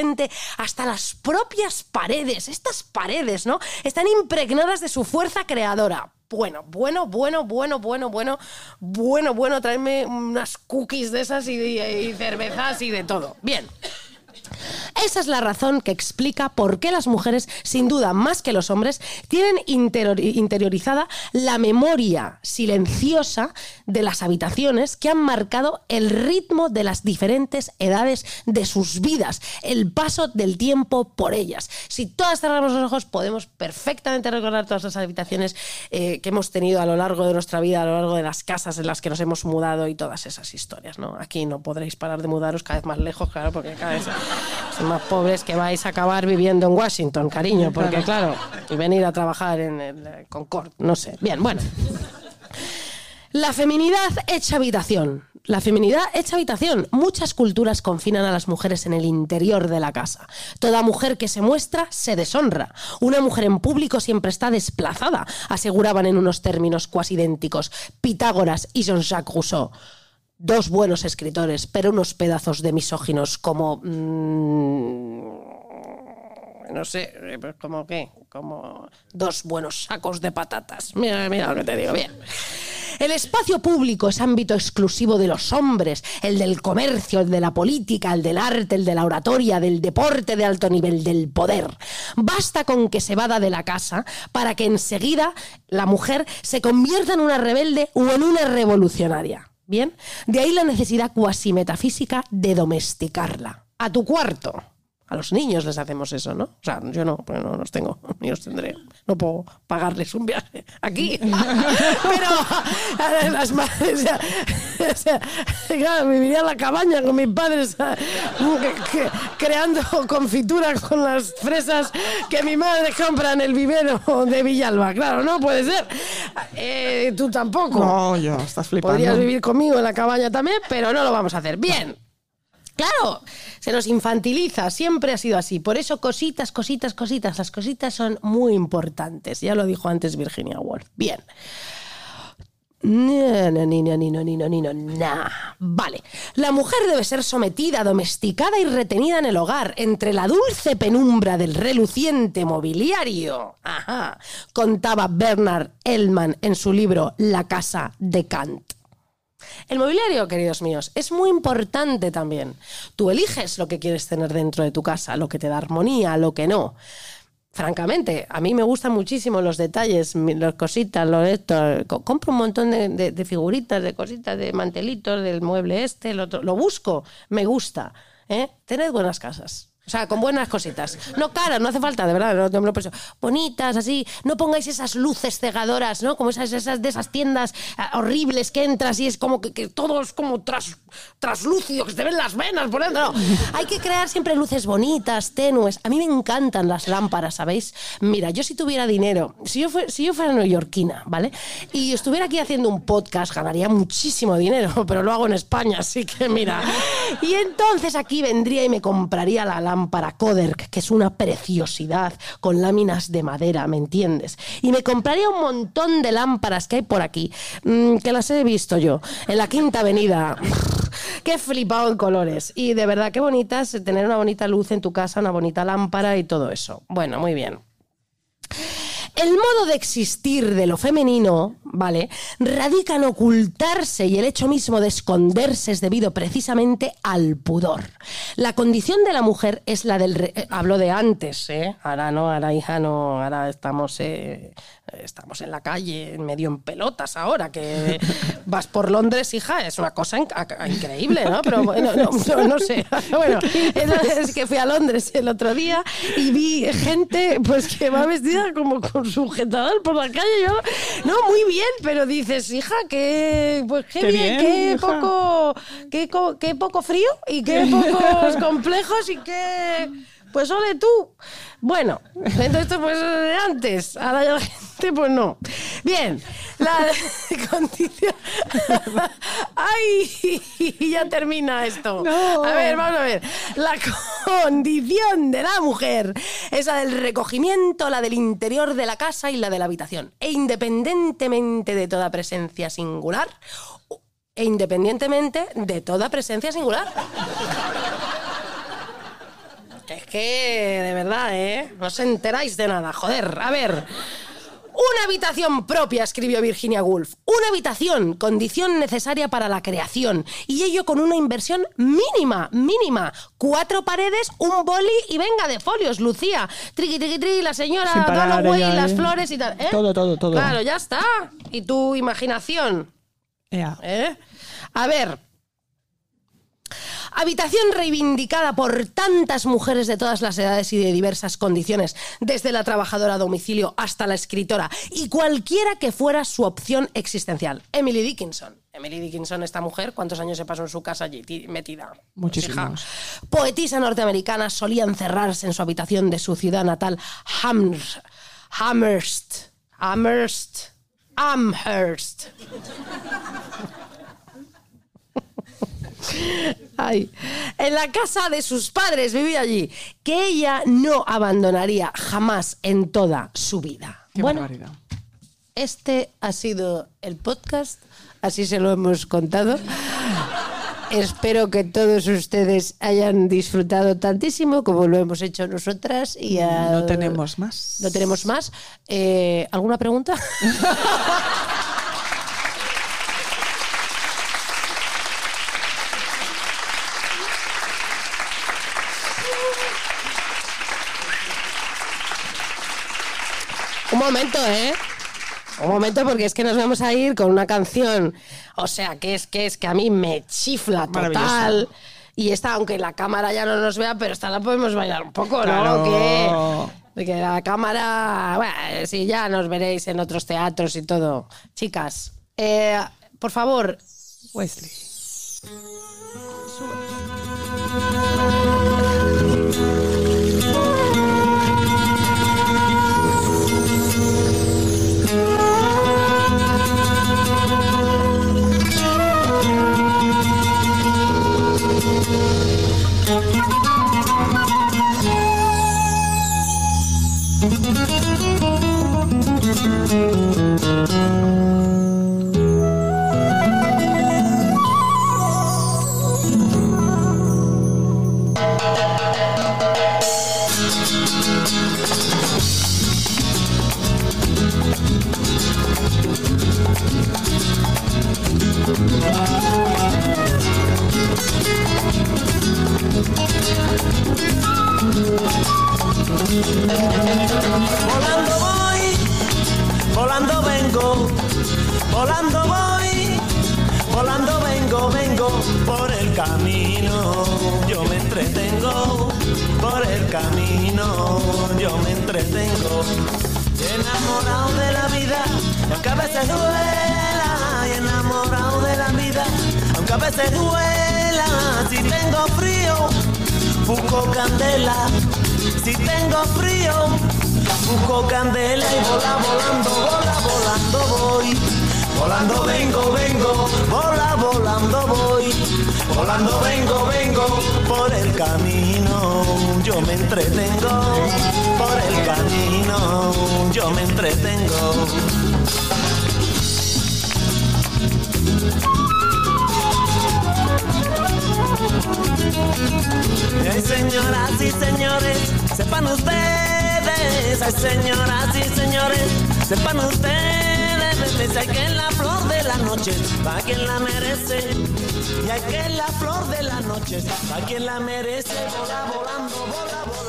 hasta las propias paredes, estas paredes, ¿no? Están impregnadas de su fuerza creadora. Bueno, bueno, bueno, bueno, bueno, bueno, bueno, bueno, tráeme unas cookies de esas y, y cervezas y de todo. Bien. Esa es la razón que explica por qué las mujeres, sin duda más que los hombres, tienen interior- interiorizada la memoria silenciosa de las habitaciones que han marcado el ritmo de las diferentes edades de sus vidas, el paso del tiempo por ellas. Si todas cerramos los ojos, podemos perfectamente recordar todas las habitaciones eh, que hemos tenido a lo largo de nuestra vida, a lo largo de las casas en las que nos hemos mudado y todas esas historias. ¿no? Aquí no podréis parar de mudaros cada vez más lejos, claro, porque cada vez son más pobres que vais a acabar viviendo en Washington, cariño, porque claro, y venir a trabajar en el eh, Concord, no sé. Bien, bueno. La feminidad hecha habitación. La feminidad hecha habitación. Muchas culturas confinan a las mujeres en el interior de la casa. Toda mujer que se muestra se deshonra. Una mujer en público siempre está desplazada, aseguraban en unos términos cuasi idénticos Pitágoras y Jean-Jacques Rousseau. Dos buenos escritores, pero unos pedazos de misóginos como... mm, no sé, como qué, como dos buenos sacos de patatas. Mira, mira lo que te digo, bien. El espacio público es ámbito exclusivo de los hombres, el del comercio, el de la política, el del arte, el de la oratoria, del deporte de alto nivel, del poder. Basta con que se vada de la casa para que enseguida la mujer se convierta en una rebelde o en una revolucionaria. Bien, de ahí la necesidad cuasi metafísica de domesticarla. A tu cuarto. A los niños les hacemos eso, ¿no? O sea, yo no, pues no los tengo, ni los tendré. No puedo pagarles un viaje aquí. Pero a las madres, o sea, claro, viviría en la cabaña con mis padres creando confitura con las fresas que mi madre compra en el vivero de Villalba. Claro, no puede ser. Eh, tú tampoco. No, yo, estás flipando. Podrías vivir conmigo en la cabaña también, pero no lo vamos a hacer. Bien. Claro, se nos infantiliza, siempre ha sido así. Por eso cositas, cositas, cositas. Las cositas son muy importantes. Ya lo dijo antes Virginia Woolf. Bien. No, no, no, no, no, no, nah. Vale. La mujer debe ser sometida, domesticada y retenida en el hogar, entre la dulce penumbra del reluciente mobiliario. Ajá. Contaba BernardEllman en su libro La casa de Kant. El mobiliario, queridos míos, es muy importante también. Tú eliges lo que quieres tener dentro de tu casa, lo que te da armonía, lo que no. Francamente, a mí me gustan muchísimo los detalles, las cositas, lo esto. Co- Compro un montón de figuritas, de cositas, de mantelitos, del mueble este, el otro. Lo busco, me gusta. ¿eh? Tened buenas casas. O sea, con buenas cositas. No caras, no hace falta, de verdad, no, no me lo pienso. Bonitas, así. No pongáis esas luces cegadoras, ¿no? Como esas, de esas tiendas ah, horribles que entras y es como que, que todo es como tras, traslúcido, que se te ven las venas por dentro. No. Hay que crear siempre luces bonitas, tenues. A mí me encantan las lámparas, ¿sabéis? Mira, yo si tuviera dinero, si yo, fue- si yo fuera neoyorquina, ¿vale? Y estuviera aquí haciendo un podcast, ganaría muchísimo dinero, pero lo hago en España, así que mira. Y entonces aquí vendría y me compraría la lámpara Koderk, que es una preciosidad, con láminas de madera, ¿me entiendes? Y me compraría un montón de lámparas que hay por aquí, mm, que las he visto yo, en la Quinta Avenida. Qué flipado en colores. Y de verdad, qué bonitas tener una bonita luz en tu casa, una bonita lámpara y todo eso. Bueno, muy bien. El modo de existir de lo femenino, ¿vale? Radica en ocultarse y el hecho mismo de esconderse es debido precisamente al pudor. La condición de la mujer es la del... re- eh, hablo de antes, ¿eh? Ahora no, ahora hija no, ahora estamos, eh, estamos en la calle, medio en pelotas ahora, que vas por Londres, hija, es una cosa inc- increíble, ¿no? Pero bueno, no, no- no sé. Bueno, es que fui a Londres el otro día y vi gente pues que va vestida como con sujetador por la calle. Yo, no, muy bien, pero dices, hija, que pues qué, Qué bien, bien, qué hija. poco, qué, qué poco frío y qué pocos complejos y qué pues ole tú. Bueno, entonces esto pues de antes, ahora ya la gente pues no. Bien, la condición... ¡Ay! Ya termina esto. No. A ver, vamos a ver. La condición de la mujer es la del recogimiento, la del interior de la casa y la de la habitación. E independientemente de toda presencia singular, e independientemente de toda presencia singular. Es que, de verdad, ¿eh? No os enteráis de nada, joder. A ver. Una habitación propia, escribió Virginia Woolf. Una habitación, condición necesaria para la creación. Y ello con una inversión mínima, mínima. Cuatro paredes, un boli y venga de folios, Lucía. Triqui, triqui, triqui, la señora Sin parar, Dalloway, ella, las ¿eh? flores y tal. ¿eh? Todo, todo, todo. Claro, ya está. Y tu imaginación. Ea. ¿Eh? A ver. Habitación reivindicada por tantas mujeres de todas las edades y de diversas condiciones, desde la trabajadora a domicilio hasta la escritora, y cualquiera que fuera su opción existencial. Emily Dickinson. Emily Dickinson, esta mujer, ¿cuántos años se pasó en su casa allí ti- metida? Muchísimos. Hija. Poetisa norteamericana solía encerrarse en su habitación de su ciudad natal, Hams- Amherst. Amherst. Amherst. Ay, en la casa de sus padres vivía allí, que ella no abandonaría jamás en toda su vida. Qué bueno, barbaridad. este ha sido el podcast, así se lo hemos contado. Espero que todos ustedes hayan disfrutado tantísimo como lo hemos hecho nosotras. Y a- No tenemos más. No tenemos más. Eh, ¿Alguna pregunta? momento, ¿eh? Un momento, porque es que nos vamos a ir con una canción. O sea, que es que es que a mí me chifla total. Y esta, aunque la cámara ya no nos vea, pero esta la podemos bailar un poco, Claro. ¿no? Que, de que la cámara. Bueno, sí, ya nos veréis en otros teatros y todo. Chicas, eh, por favor, Wesley. Enamorado de la vida, aunque a veces duela, y enamorado de la vida, aunque a veces duela. Si tengo frío, busco candela. Si tengo frío, busco candela y vola volando, vola volando voy. Volando vengo, vengo, vola volando voy. Volando vengo, vengo por el camino. Yo me entretengo por el camino. Yo me entretengo. Ay, señoras y señores, sepan ustedes, ay, señoras y señores, sepan ustedes, hay que la flor de la noche, para quien la merece, y hay que la flor de la noche, para quien la merece, vola volando, vola volando.